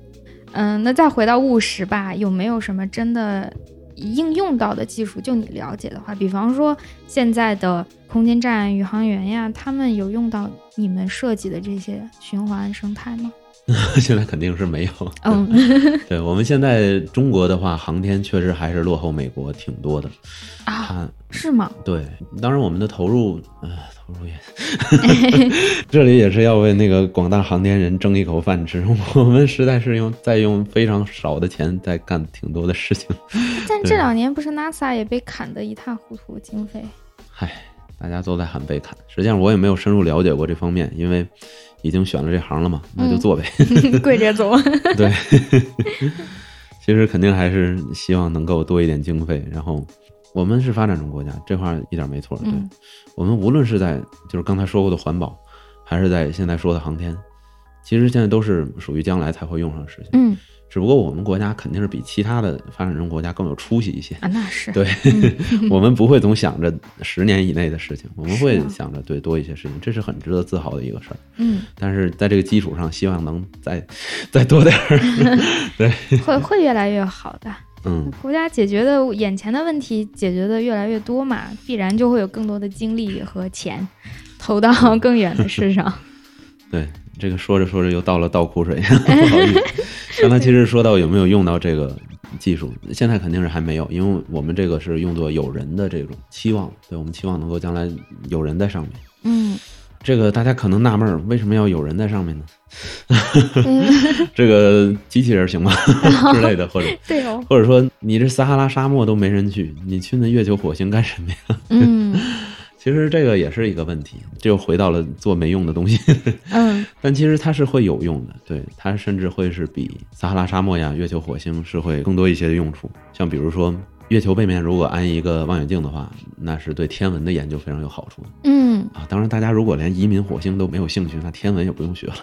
嗯，那再回到务实吧，有没有什么真的应用到的技术？就你了解的话，比方说现在的空间站、宇航员呀，他们有用到你们设计的这些循环生态吗？现在肯定是没有。嗯，对我们现在中国的话，航天确实还是落后美国挺多的。啊，是吗？对，当然我们的投入，呃，这里也是要为那个广大航天人争一口饭吃。我们实在是用在用非常少的钱在干挺多的事情。但这两年不是 NASA 也被砍得一塌糊涂经费？嗨，大家都在喊被砍，实际上我也没有深入了解过这方面，因为已经选了这行了嘛，那就做呗。跪着走。对，其实肯定还是希望能够多一点经费，然后我们是发展中国家，这话一点没错。对、嗯我们无论是在就是刚才说过的环保，还是在现在说的航天，其实现在都是属于将来才会用上的事情。嗯只不过我们国家肯定是比其他的发展中国家更有出息一些。啊，那是。对，我们不会总想着十年以内的事情，我们会想着对多一些事情，这是很值得自豪的一个事儿。嗯，但是在这个基础上，希望能再 再多点儿。对，会会越来越好的。嗯，国家解决的眼前的问题解决的越来越多嘛，必然就会有更多的精力和钱投到更远的事上。对，这个说着说着又到了倒苦水，不 好意思。刚才其实说到有没有用到这个技术，现在肯定是还没有，因为我们这个是用作有人的这种期望，对我们期望能够将来有人在上面。嗯，这个大家可能纳闷儿，为什么要有人在上面呢？嗯 这个机器人行吗 之类的，或者对哦，或者说你这撒哈拉沙漠都没人去，你去那月球、火星干什么呀？嗯 其实这个也是一个问题，这又回到了做没用的东西。嗯但其实它是会有用的，对它甚至会是比撒哈拉沙漠呀、月球、火星是会更多一些的用处。像比如说，月球背面如果安一个望远镜的话，那是对天文的研究非常有好处的嗯啊。当然，大家如果连移民火星都没有兴趣，那天文也不用学了。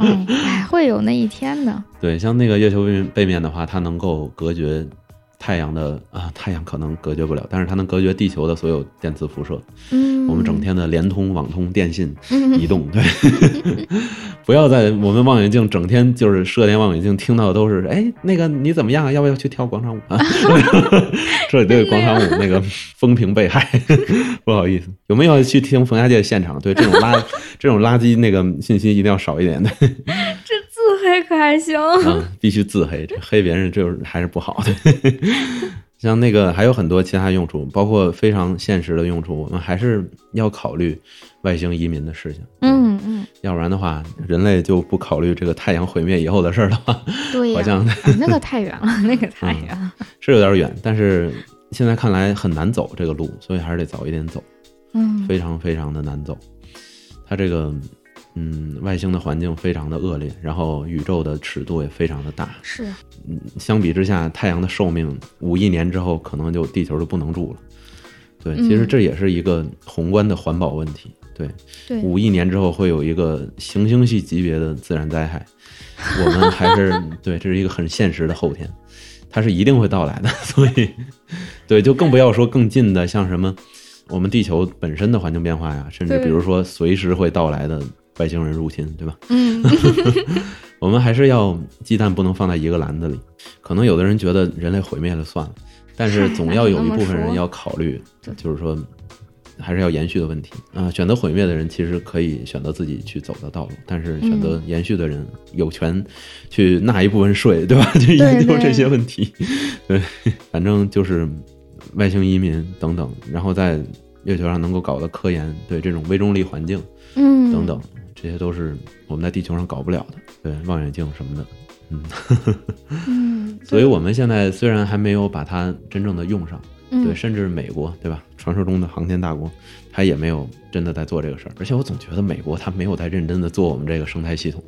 嗯，哎，会有那一天的。对，像那个月球背面背面的话，它能够隔绝太阳的啊，太阳可能隔绝不了，但是它能隔绝地球的所有电磁辐射。嗯，我们整天的联通、网通、电信、嗯 移动，对，不要在我们望远镜整天就是射电望远镜听到的都是，哎，那个你怎么样啊？要不要去跳广场舞啊？这里对广场舞那个风评被害，不好意思，有没有去听冯家界现场？对这种垃这种垃圾那个信息一定要少一点的，还行？嗯，必须自黑，这黑别人这就是还是不好的。像那个还有很多其他用处，包括非常现实的用处，我们还是要考虑外星移民的事情。嗯嗯，要不然的话，人类就不考虑这个太阳毁灭以后的事儿的话，对呀、好像啊那个太远了，那个太远了。是有点远。但是现在看来很难走这个路，所以还是得早一点走，嗯非常非常的难走。它这个，嗯，外星的环境非常的恶劣，然后宇宙的尺度也非常的大。是，嗯相比之下，太阳的寿命五亿年之后，可能就地球就不能住了。对，嗯其实这也是一个宏观的环保问题。对，对，五亿年之后会有一个行星系级别的自然灾害，我们还是对，这是一个很现实的后天，它是一定会到来的。所以，对，就更不要说更近的，像什么我们地球本身的环境变化呀，甚至比如说随时会到来的外星人入侵，对吧？嗯 我们还是要鸡蛋不能放在一个篮子里。可能有的人觉得人类毁灭了算了，但是总要有一部分人要考虑，就是说还是要延续的问题啊、选择毁灭的人其实可以选择自己去走的道路，但是选嗯择延续的人有权去纳一部分税，对吧？去研究这些问题。对，反正就是外星移民等等，然后在月球上能够搞的科研，对这种微重力环境。嗯，等等，这些都是我们在地球上搞不了的，对望远镜什么的，嗯，嗯，所以我们现在虽然还没有把它真正的用上，嗯。对，甚至美国，对吧？传说中的航天大国，他也没有真的在做这个事儿，而且我总觉得美国他没有在认真的做我们这个生态系统，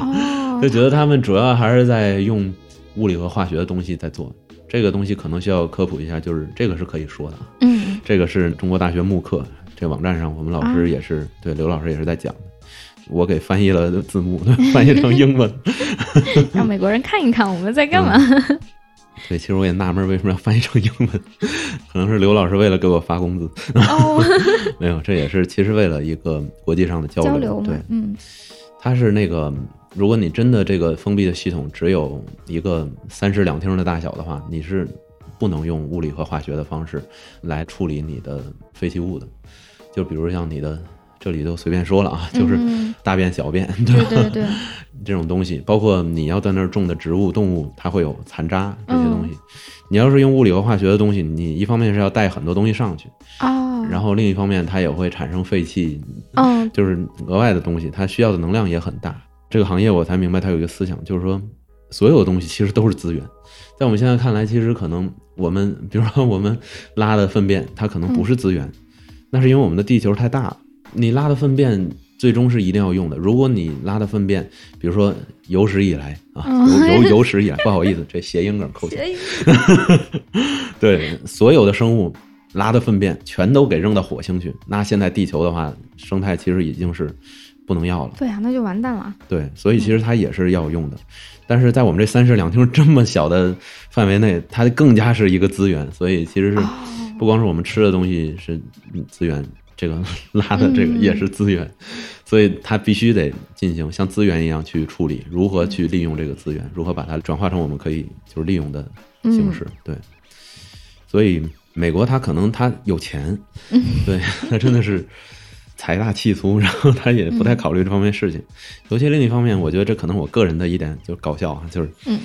哦，就觉得他们主要还是在用物理和化学的东西在做。这个东西可能需要科普一下，就是这个是可以说的啊，嗯。这个是中国大学慕课这网站上，我们老啊。师也是、对刘老师也是在讲。的，我给翻译了字幕，翻译成英文。让美国人看一看我们在干嘛。对，其实我也纳闷为什么要翻译成英文，可能是刘老师为了给我发工资，哦，没有，这也是其实为了一个国际上的交流。交流嘛对，，嗯它是那个，如果你真的这个封闭的系统只有一个三室两厅的大小的话，你是不能用物理和化学的方式来处理你的废弃物的。就比如像你的这里都随便说了啊，就是嗯大便、小便，对吧？对对，这种东西，包括你要在那儿种的植物、动物，它会有残渣这些东西。你要是用物理和化学的东西，你一方面是要带很多东西上去，哦，然后另一方面它也会产生废气，嗯就是额外的东西，它需要的能量也很大。这个行业我才明白，它有一个思想，就是说所有的东西其实都是资源。在我们现在看来，其实可能我们，比如说我们拉的粪便，它可能不是资源，那是因为我们的地球太大了。你拉的粪便最终是一定要用的。如果你拉的粪便，比如说有史以来啊，有有有史以来，不好意思，这谐音梗扣钱。对，所有的生物拉的粪便全都给扔到火星去，那现在地球的话，生态其实已经是不能要了。对啊，那就完蛋了。对，所以其实它也是要用的，但是在我们这三室两厅这么小的范围内，它更加是一个资源。所以其实是哦不光是我们吃的东西是嗯资源，这个 拉的这个嗯也是资源，所以它必须得进行像资源一样去处理，如何去利用这个资源，如何把它转化成我们可以就是利用的形式。对，所以美国它可能它有钱，对，它真的是财大气粗，然后他也不太考虑这方面事情。尤其另一方面，我觉得这可能我个人的一点就是搞笑啊，就是嗯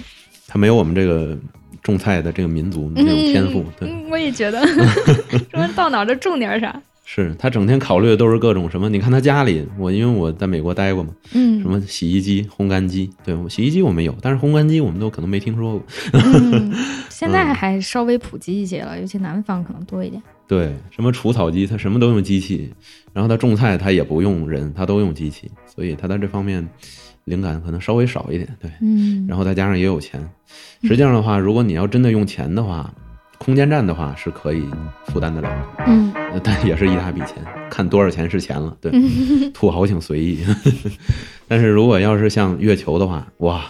他没有我们这个种菜的这个民族那种天赋，对，嗯，我也觉得，什么到哪儿都种点啥。是他整天考虑的都是各种什么。你看他家里，我因为我在美国待过嘛，嗯什么洗衣机、烘干机，对，洗衣机我们有，但是烘干机我们都可能没听说过。嗯，现在还稍微普及一些了，尤其南方可能多一点。对，什么除草机，他什么都用机器，然后他种菜他也不用人，他都用机器，所以他在这方面灵感可能稍微少一点。对，嗯然后再加上也有钱，实际上的话，如果你要真的用钱的话，空间站的话是可以负担得了，嗯呃但也是一大笔钱，看多少钱是钱了。对，土豪请随意。但是如果要是像月球的话，哇，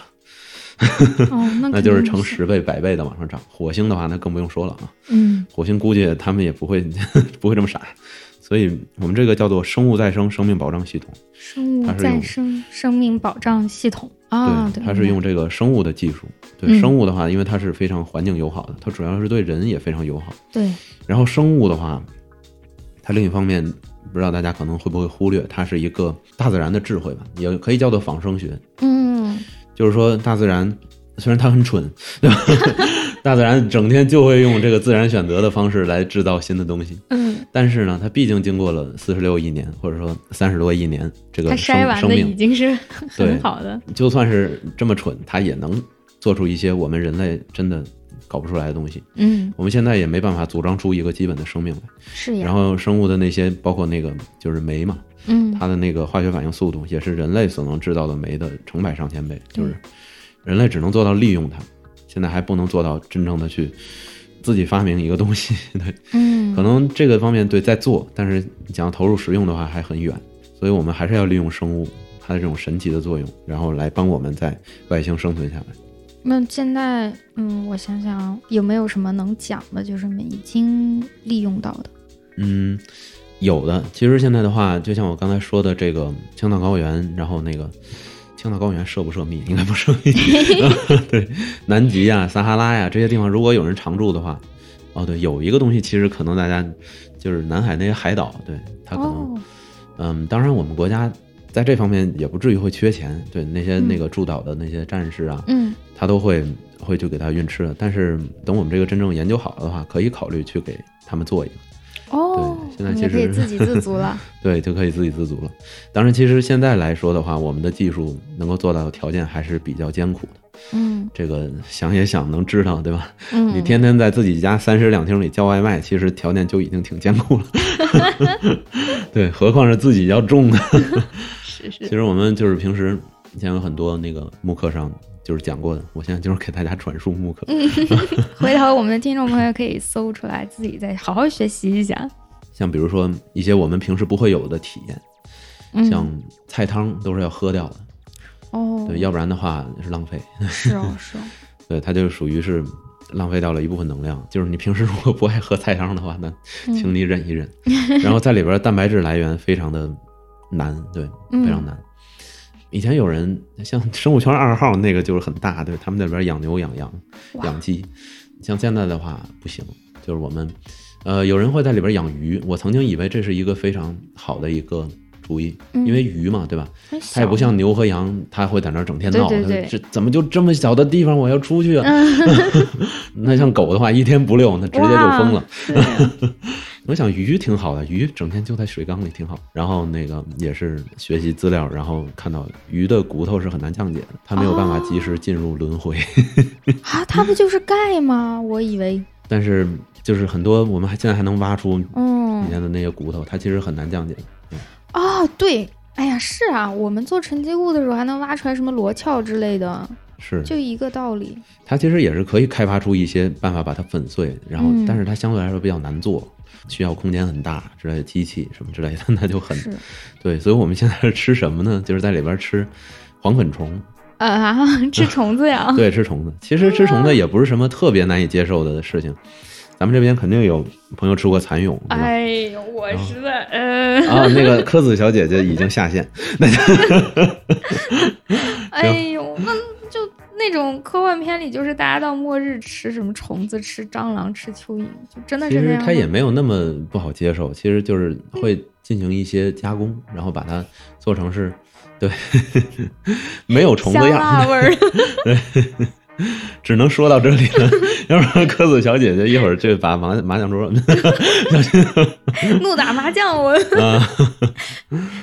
哦，那 那就是成十倍、百倍的往上涨。火星的话，那更不用说了啊。嗯火星估计他们也不会不会这么傻，所以我们这个叫做生物再生生命保障系统。生物再生生命保障系统啊，对，它是用这个生物的技术。对、嗯生物的话，因为它是非常环境友好的，它主要是对人也非常友好。对，然后生物的话，它另一方面，不知道大家可能会不会忽略，它是一个大自然的智慧吧，也可以叫做仿生学。嗯就是说，大自然虽然它很蠢，对吧？大自然整天就会用这个自然选择的方式来制造新的东西，嗯，但是呢，它毕竟经过了四十六亿年，或者说三十多亿年，这个它生筛完的已生命，经是对很好的。就算是这么蠢，它也能做出一些我们人类真的搞不出来的东西。嗯，我们现在也没办法组装出一个基本的生命来。是呀。然后生物的那些，包括那个就是酶嘛，嗯它的那个化学反应速度也是人类所能制造的酶的成百上千倍，就是人类只能做到利用它，现在还不能做到真正的去自己发明一个东西。对，嗯，可能这个方面对在做，但是想要投入使用的话还很远，所以我们还是要利用生物它的这种神奇的作用，然后来帮我们在外星生存下来。那现在，嗯，我想想有没有什么能讲的，就是已经利用到的。嗯，有的。其实现在的话，就像我刚才说的，这个青藏高原，然后那个青藏高原涉不涉密？应该不涉密。对，南极呀、撒哈拉呀这些地方，如果有人常住的话，哦，对，有一个东西，其实可能大家就是南海那些海岛，对它可能，哦，嗯，当然我们国家在这方面也不至于会缺钱，对那些嗯那个驻岛的那些战士啊，嗯他都会会去给他运吃的。但是等我们这个真正研究好了的话，可以考虑去给他们做一个。哦，对现在其实可以自给自足了。对，就可以自给自足了。当然，其实现在来说的话，我们的技术能够做到的条件还是比较艰苦的。嗯这个想也想能知道，对吧？嗯，你天天在自己家三室两厅里叫外卖，其实条件就已经挺艰苦了。对，何况是自己要种的。是其，实我们就是平时以前有很多那个慕课上就是讲过的，我现在就是给大家转述慕课。回头我们的听众朋友可以搜出来，自己再好好学习一下。像比如说一些我们平时不会有的体验，嗯，像菜汤都是要喝掉的，哦，对，要不然的话是浪费。是哦 是哦，对，它就属于是浪费掉了一部分能量。就是你平时如果不爱喝菜汤的话，那嗯请你忍一忍。然后在里边蛋白质来源非常的难，对，嗯非常难。以前有人像生物圈二号那个就是很大，对他们那边养牛养羊养鸡，像现在的话不行，就是我们呃有人会在里边养鱼。我曾经以为这是一个非常好的一个主意，嗯因为鱼嘛，对吧？它它也不像牛和羊，它会在那儿整天闹，对对对这怎么就这么小的地方我要出去啊？那像狗的话，一天不遛，那直接就疯了。对我想鱼挺好的，鱼整天就在水缸里挺好。然后那个也是学习资料，然后看到鱼的骨头是很难降解的，它没有办法及时进入轮回。啊，它不就是钙吗？我以为，但是就是很多我们还现在还能挖出里嗯，面的那些骨头，它其实很难降解。哦，对，哎呀，是啊，我们做沉积物的时候还能挖出来什么螺壳之类的，是，就一个道理。它其实也是可以开发出一些办法把它粉碎，然后嗯但是它相对来说比较难做，需要空间很大之类的机器什么之类的，那就很，对。所以我们现在是吃什么呢？就是在里边吃黄粉虫，呃啊，吃虫子呀？对，吃虫子。其实吃虫子也不是什么特别难以接受的事情。咱们这边肯定有朋友吃过蚕蛹？哎呦，我实在，呃，啊，那个柯子小姐姐已经下线。哎呦，那就那种科幻片里，就是大家到末日吃什么虫子、吃蟑螂、吃蚯蚓，就真的是那样吗。实它也没有那么不好接受，其实就是会进行一些加工，然后把它做成是，对，没有虫子香样辣味儿。只能说到这里了，要不然柯子小姐姐一会儿就把麻麻将桌 怒打麻将，我啊，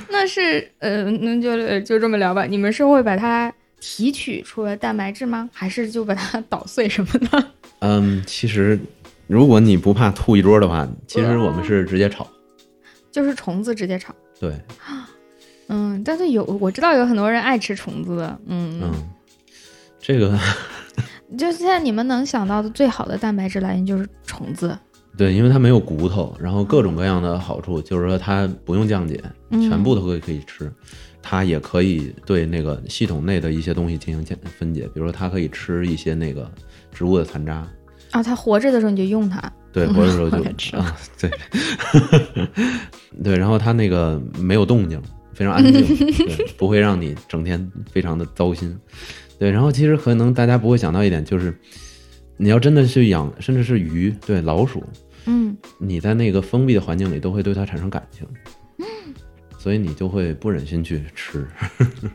那是呃，那就呃就这么聊吧。你们是会把它提取出了蛋白质吗？还是就把它 捣碎什么的？嗯，其实如果你不怕吐一桌的话，其实我们是直接炒，就是虫子直接炒。对，嗯，但是有我知道有很多人爱吃虫子的，嗯，嗯，这个 就现在你们能想到的最好的蛋白质来源就是虫子，对，因为它没有骨头，然后各种各样的好处，就是说它不用降解，嗯全部都可以可以吃。它也可以对那个系统内的一些东西进行分分解，比如说它可以吃一些那个植物的残渣，啊，它活着的时候你就用它，对，活着的时候就吃了。啊，对，对，然后它那个没有动静，非常安静，对，不会让你整天非常的糟心，对，然后其实可能大家不会想到一点，就是你要真的去养，甚至是鱼，对，老鼠，嗯，你在那个封闭的环境里都会对它产生感情，所以你就会不忍心去吃，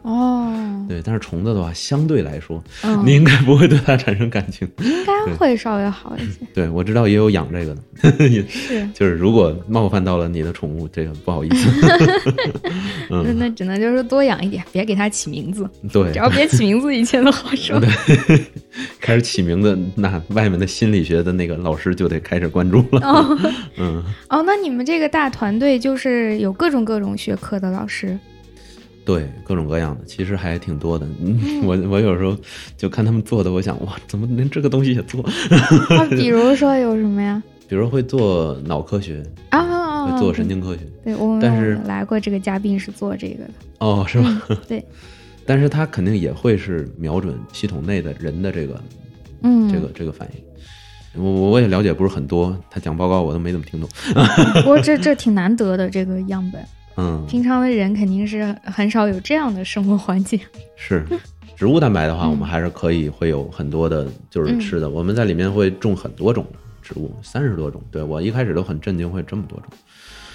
哦，对，但是虫子的话，相对来说，嗯，你应该不会对它产生感情，应该会稍微好一些，对我知道也有养这个的，也是，就是如果冒犯到了你的宠物，这个不好意思。那那只能就是多养一点，别给它起名字，对只，要别起名字，一切都好说。对。开始起名字，那外面的心理学的那个老师就得开始关注了。哦。嗯，哦，那你们这个大团队就是有各种各种学科的老师，对，各种各样的，其实还挺多的。嗯，我我有时候就看他们做的，我想哇，怎么连这个东西也做？啊，比如说有什么呀？比如会做脑科学，啊，会做神经科学。对，我们但是来过这个嘉宾是做这个的，哦，是吗？对，但是他肯定也会是瞄准系统内的人的这个嗯，这个这个反应。我我也了解不是很多，他讲报告我都没怎么听懂。不过这这挺难得的这个样本，嗯，平常的人肯定是很少有这样的生活环境。是，植物蛋白的话，嗯我们还是可以会有很多的，就是吃的。我们在里面会种很多种植物，三十多种。对我一开始都很震惊，会这么多种。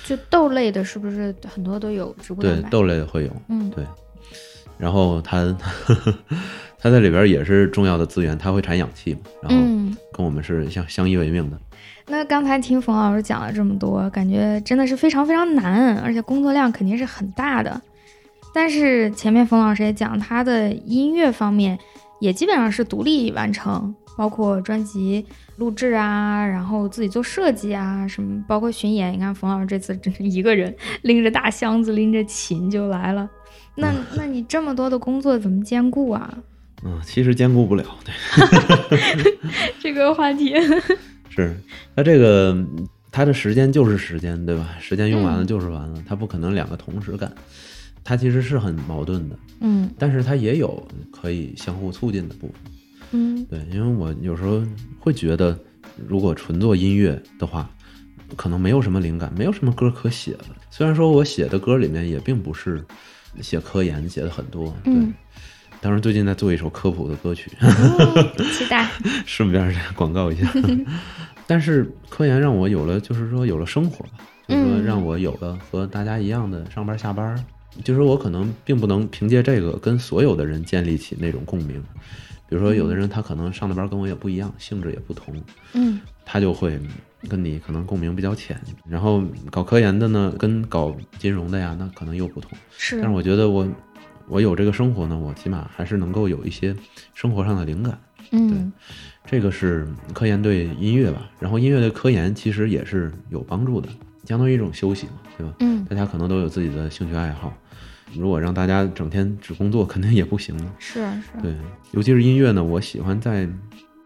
就豆类的，是不是很多都有植物蛋白？，对豆类的会有，嗯，对。然后它它在里边也是重要的资源，他会产氧气嘛，然后嗯。跟我们是相相依为命的。那刚才听冯老师讲了这么多，感觉真的是非常非常难，而且工作量肯定是很大的。但是前面冯老师也讲，他的音乐方面也基本上是独立完成，包括专辑录制啊，然后自己做设计啊，什么包括巡演。你看冯老师这次真是一个人拎着大箱子，拎着琴就来了。那那你这么多的工作怎么兼顾啊？嗯，其实兼顾不了，对，这个话题，是它这个它的时间就是时间，对吧？时间用完了嗯就是完了，它不可能两个同时干，它其实是很矛盾的。嗯但是它也有可以相互促进的部分。嗯对，因为我有时候会觉得，如果纯做音乐的话，可能没有什么灵感，没有什么歌可写了。虽然说我写的歌里面也并不是写科研写的很多，对。嗯当然，最近在做一首科普的歌曲，哦 期待。顺便 广告一下。但是科研让我有了，就是说有了生活吧，就是说嗯让我有了和大家一样的上班下班，就是我可能并不能凭借这个跟所有的人建立起那种共鸣。比如说，有的人他可能上的班跟我也不一样，性质也不同，嗯他就会跟你可能共鸣比较浅。然后搞科研的呢，跟搞金融的呀，那可能又不同。是但是我觉得我我有这个生活呢，我起码还是能够有一些生活上的灵感。嗯对这个是科研对音乐吧，然后音乐对科研其实也是有帮助的，相当于一种休息嘛，对吧？嗯大家可能都有自己的兴趣爱好，如果让大家整天只工作，肯定也不行了。是是对，尤其是音乐呢，我喜欢在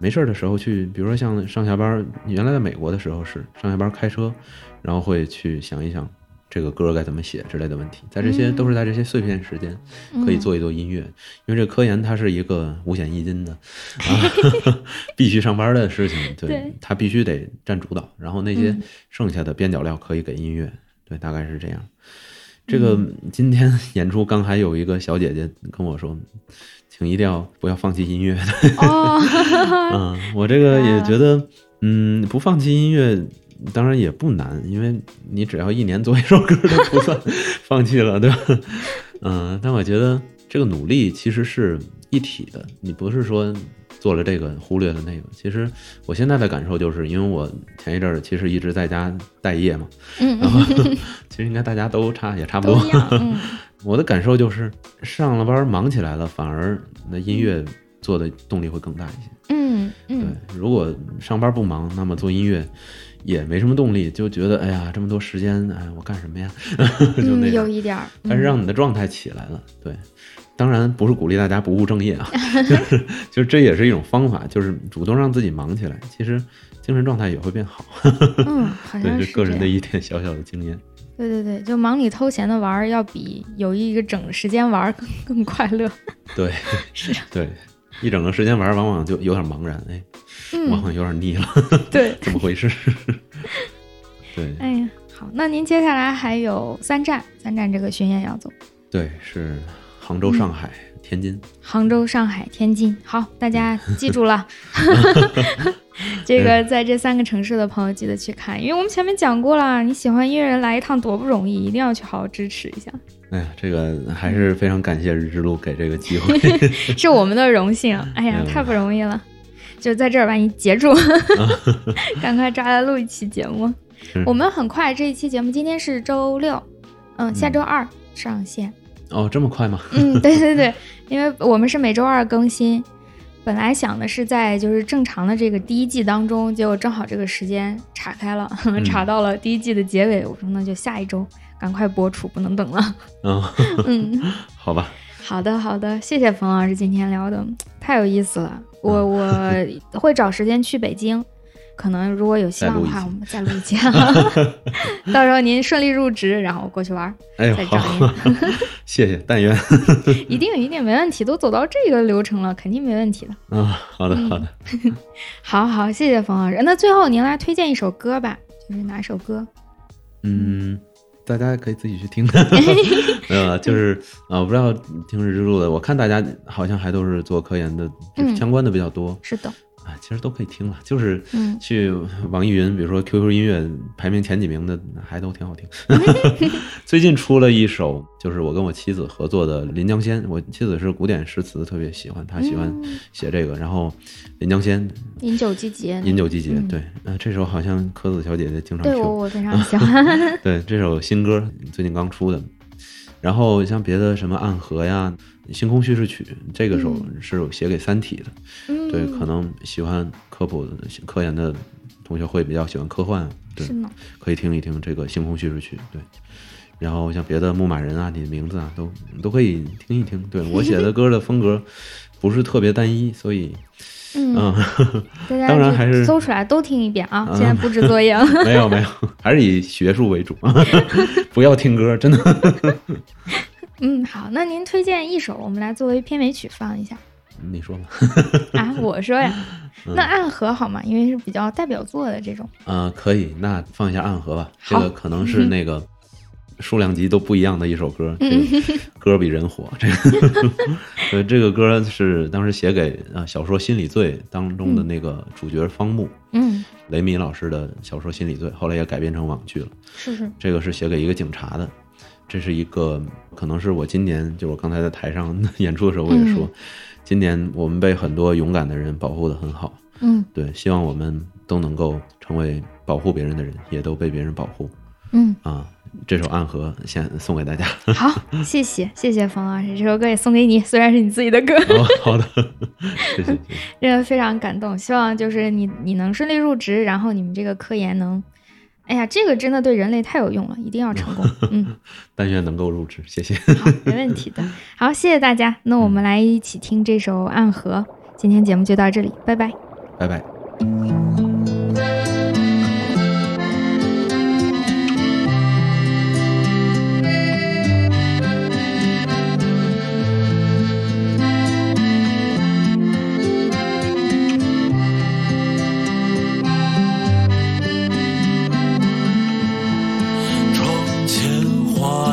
没事儿的时候去，比如说像上下班儿，原来在美国的时候是上下班儿开车，然后会去想一想这个歌该怎么写之类的问题，在这些、嗯。都是在这些碎片时间可以做一做音乐，因为这科研它是一个五险一金的啊，必须上班的事情，对，对它必须得占主导，然后那些嗯。剩下的边角料可以给音乐，对，大概是这样。这个嗯。今天 演出刚还有一个小姐姐跟我说，请一定要不要放弃音乐。哦，嗯，我这个 也觉得，嗯，不放弃音乐当然也不难，因为你只要一年做一首歌都不算放弃了，对吧？嗯，但我觉得这个努力其实是一体的，你不是说做了这个忽略了那个。其实我现在的感受就是，因为我前一阵儿其实一直在家待业嘛，嗯然后其实应该大家都差也差不多我的感受就是，上了班忙起来了，反而那音乐做的动力会更大一些。嗯对嗯，，如果上班不忙，那么做音乐也没什么动力，就觉得哎呀，这么多时间，哎，我干什么呀？就那嗯，有。一点儿，但是嗯让你的状态起来了，对。当然不是鼓励大家不务正业啊，就是就是这也是一种方法，就是主动让自己忙起来，其实精神状态也会变好。嗯，好对，像是这个人的一点小小的经验。对对对，就忙里偷闲的玩儿，要比有一个整时间玩儿更 更快乐。对，是，对，一整个时间玩，往往就有点茫然，哎，往嗯，往有点腻了，对。怎么回事？对哎呀，好，那您接下来还有三站，三站这个巡演要走，对，是杭州、上海、天津。杭州、上海、天津。好，大家记住了，这个在这三个城市的朋友记得去看，因为我们前面讲过了，你喜欢音乐人来一趟多不容易，一定要去好好支持一下，哎呀，这个还是非常感谢日之路给这个机会。是我们的荣幸。哎呀，嗯太不容易了，就在这儿把你截住，赶快抓来录一期节目。我们很快这一期节目，今天是周六，嗯，下周二上线。哦，这么快吗？嗯，对对对，因为我们是每周二更新，本来想的是在就是正常的这个第一季当中，结果正好这个时间岔开了，岔到了第一季的结尾。我说那就下一周赶快播出，不能等了。嗯，嗯，好吧。好的好的，谢谢冯老师今天聊的太有意思了，我嗯我会找时间去北京。可能如果有希望的话，我们再录一期，到时候您顺利入职，然后过去玩儿，哎呦，再找好，谢谢，但愿。一定一定没问题，都走到这个流程了，肯定没问题的。啊，好的，嗯好的。好好，谢谢冯老师。那最后您来推荐一首歌吧，就是哪首歌？嗯，大家可以自己去听。没有了，就是啊，我不知道听日之路的，我看大家好像还都是做科研的，就是嗯相关的比较多。是的，啊，其实都可以听了，就是嗯去网易云，比如说 QQ 音乐排名前几名的，还都挺好听。最近出了一首，就是我跟我妻子合作的《临江仙》，我妻子是古典诗词特别喜欢，她喜欢嗯写这个，然后《临江仙》饮酒季节。饮酒季节，嗯对，呃，这首好像柯子小姐姐经常对我，我非常 喜欢。对，这首新歌最近刚出的。然后像别的什么暗河呀、星空叙事曲，这个首嗯是写给《三体》的，嗯，对，可能喜欢科普、科研的同学会比较喜欢科幻，对。可以听一听这个《星空叙事曲》，对。然后像别的牧马人啊，你的名字啊，都都可以听一听。对我写的歌的风格不是特别单一，所以嗯，嗯，大家当然还是搜出来都听一遍啊。嗯现在布置作业了。没有没有，还是以学术为主，不要听歌，真的。嗯，好，那您推荐一首，我们来作为片尾曲放一下你说吧。啊。我说呀，嗯那暗河好吗？因为是比较代表作的这种。呃，可以，那放一下暗河吧。这个可能是那个 数量级都不一样的一首歌，这个 歌比人火。这个，呃，这个歌是当时写给啊小说《心理罪》当中的那个主角方木，嗯，雷米老师的小说《心理罪》，后来也改编成网剧了。是是，这个是写给一个警察的，这是一个可能是我今年就我刚才在台上 演出的时候我也说，今年我们被很多勇敢的人保护的很好。嗯对，希望我们都能够成为保护别人的人，也都被别人保护嗯，啊！这首《暗河》先送给大家。好，谢谢谢谢冯老师，这首歌也送给你，虽然是你自己的歌，哦，好的，谢谢。谢谢真的非常感动。希望就是你你能顺利入职，然后你们这个科研能，哎呀，这个真的对人类太有用了，一定要成功。嗯，但愿能够入职，谢谢。好，没问题的。好，谢谢大家。那我们来一起听这首《暗河》。今天节目就到这里，拜拜。拜拜。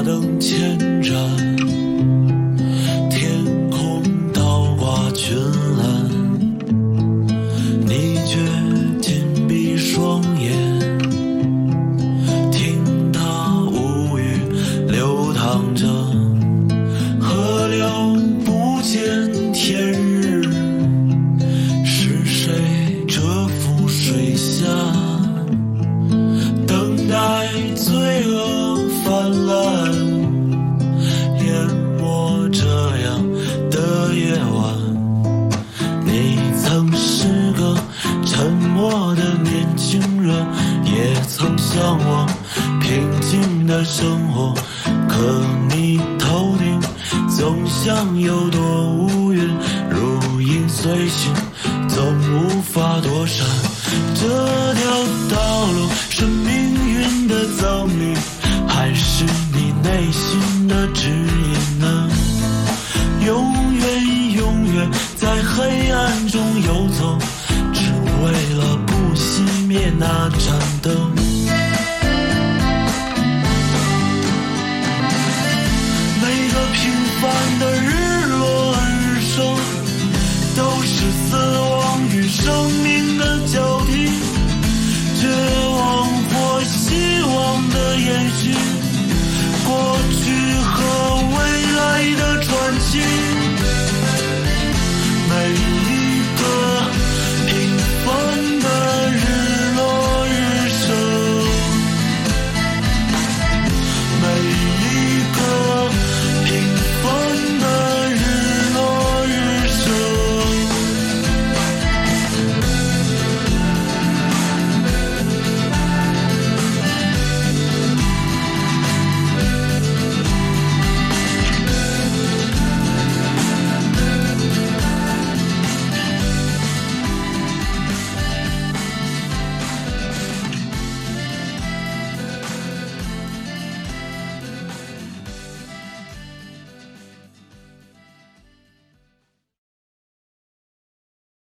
仍牵着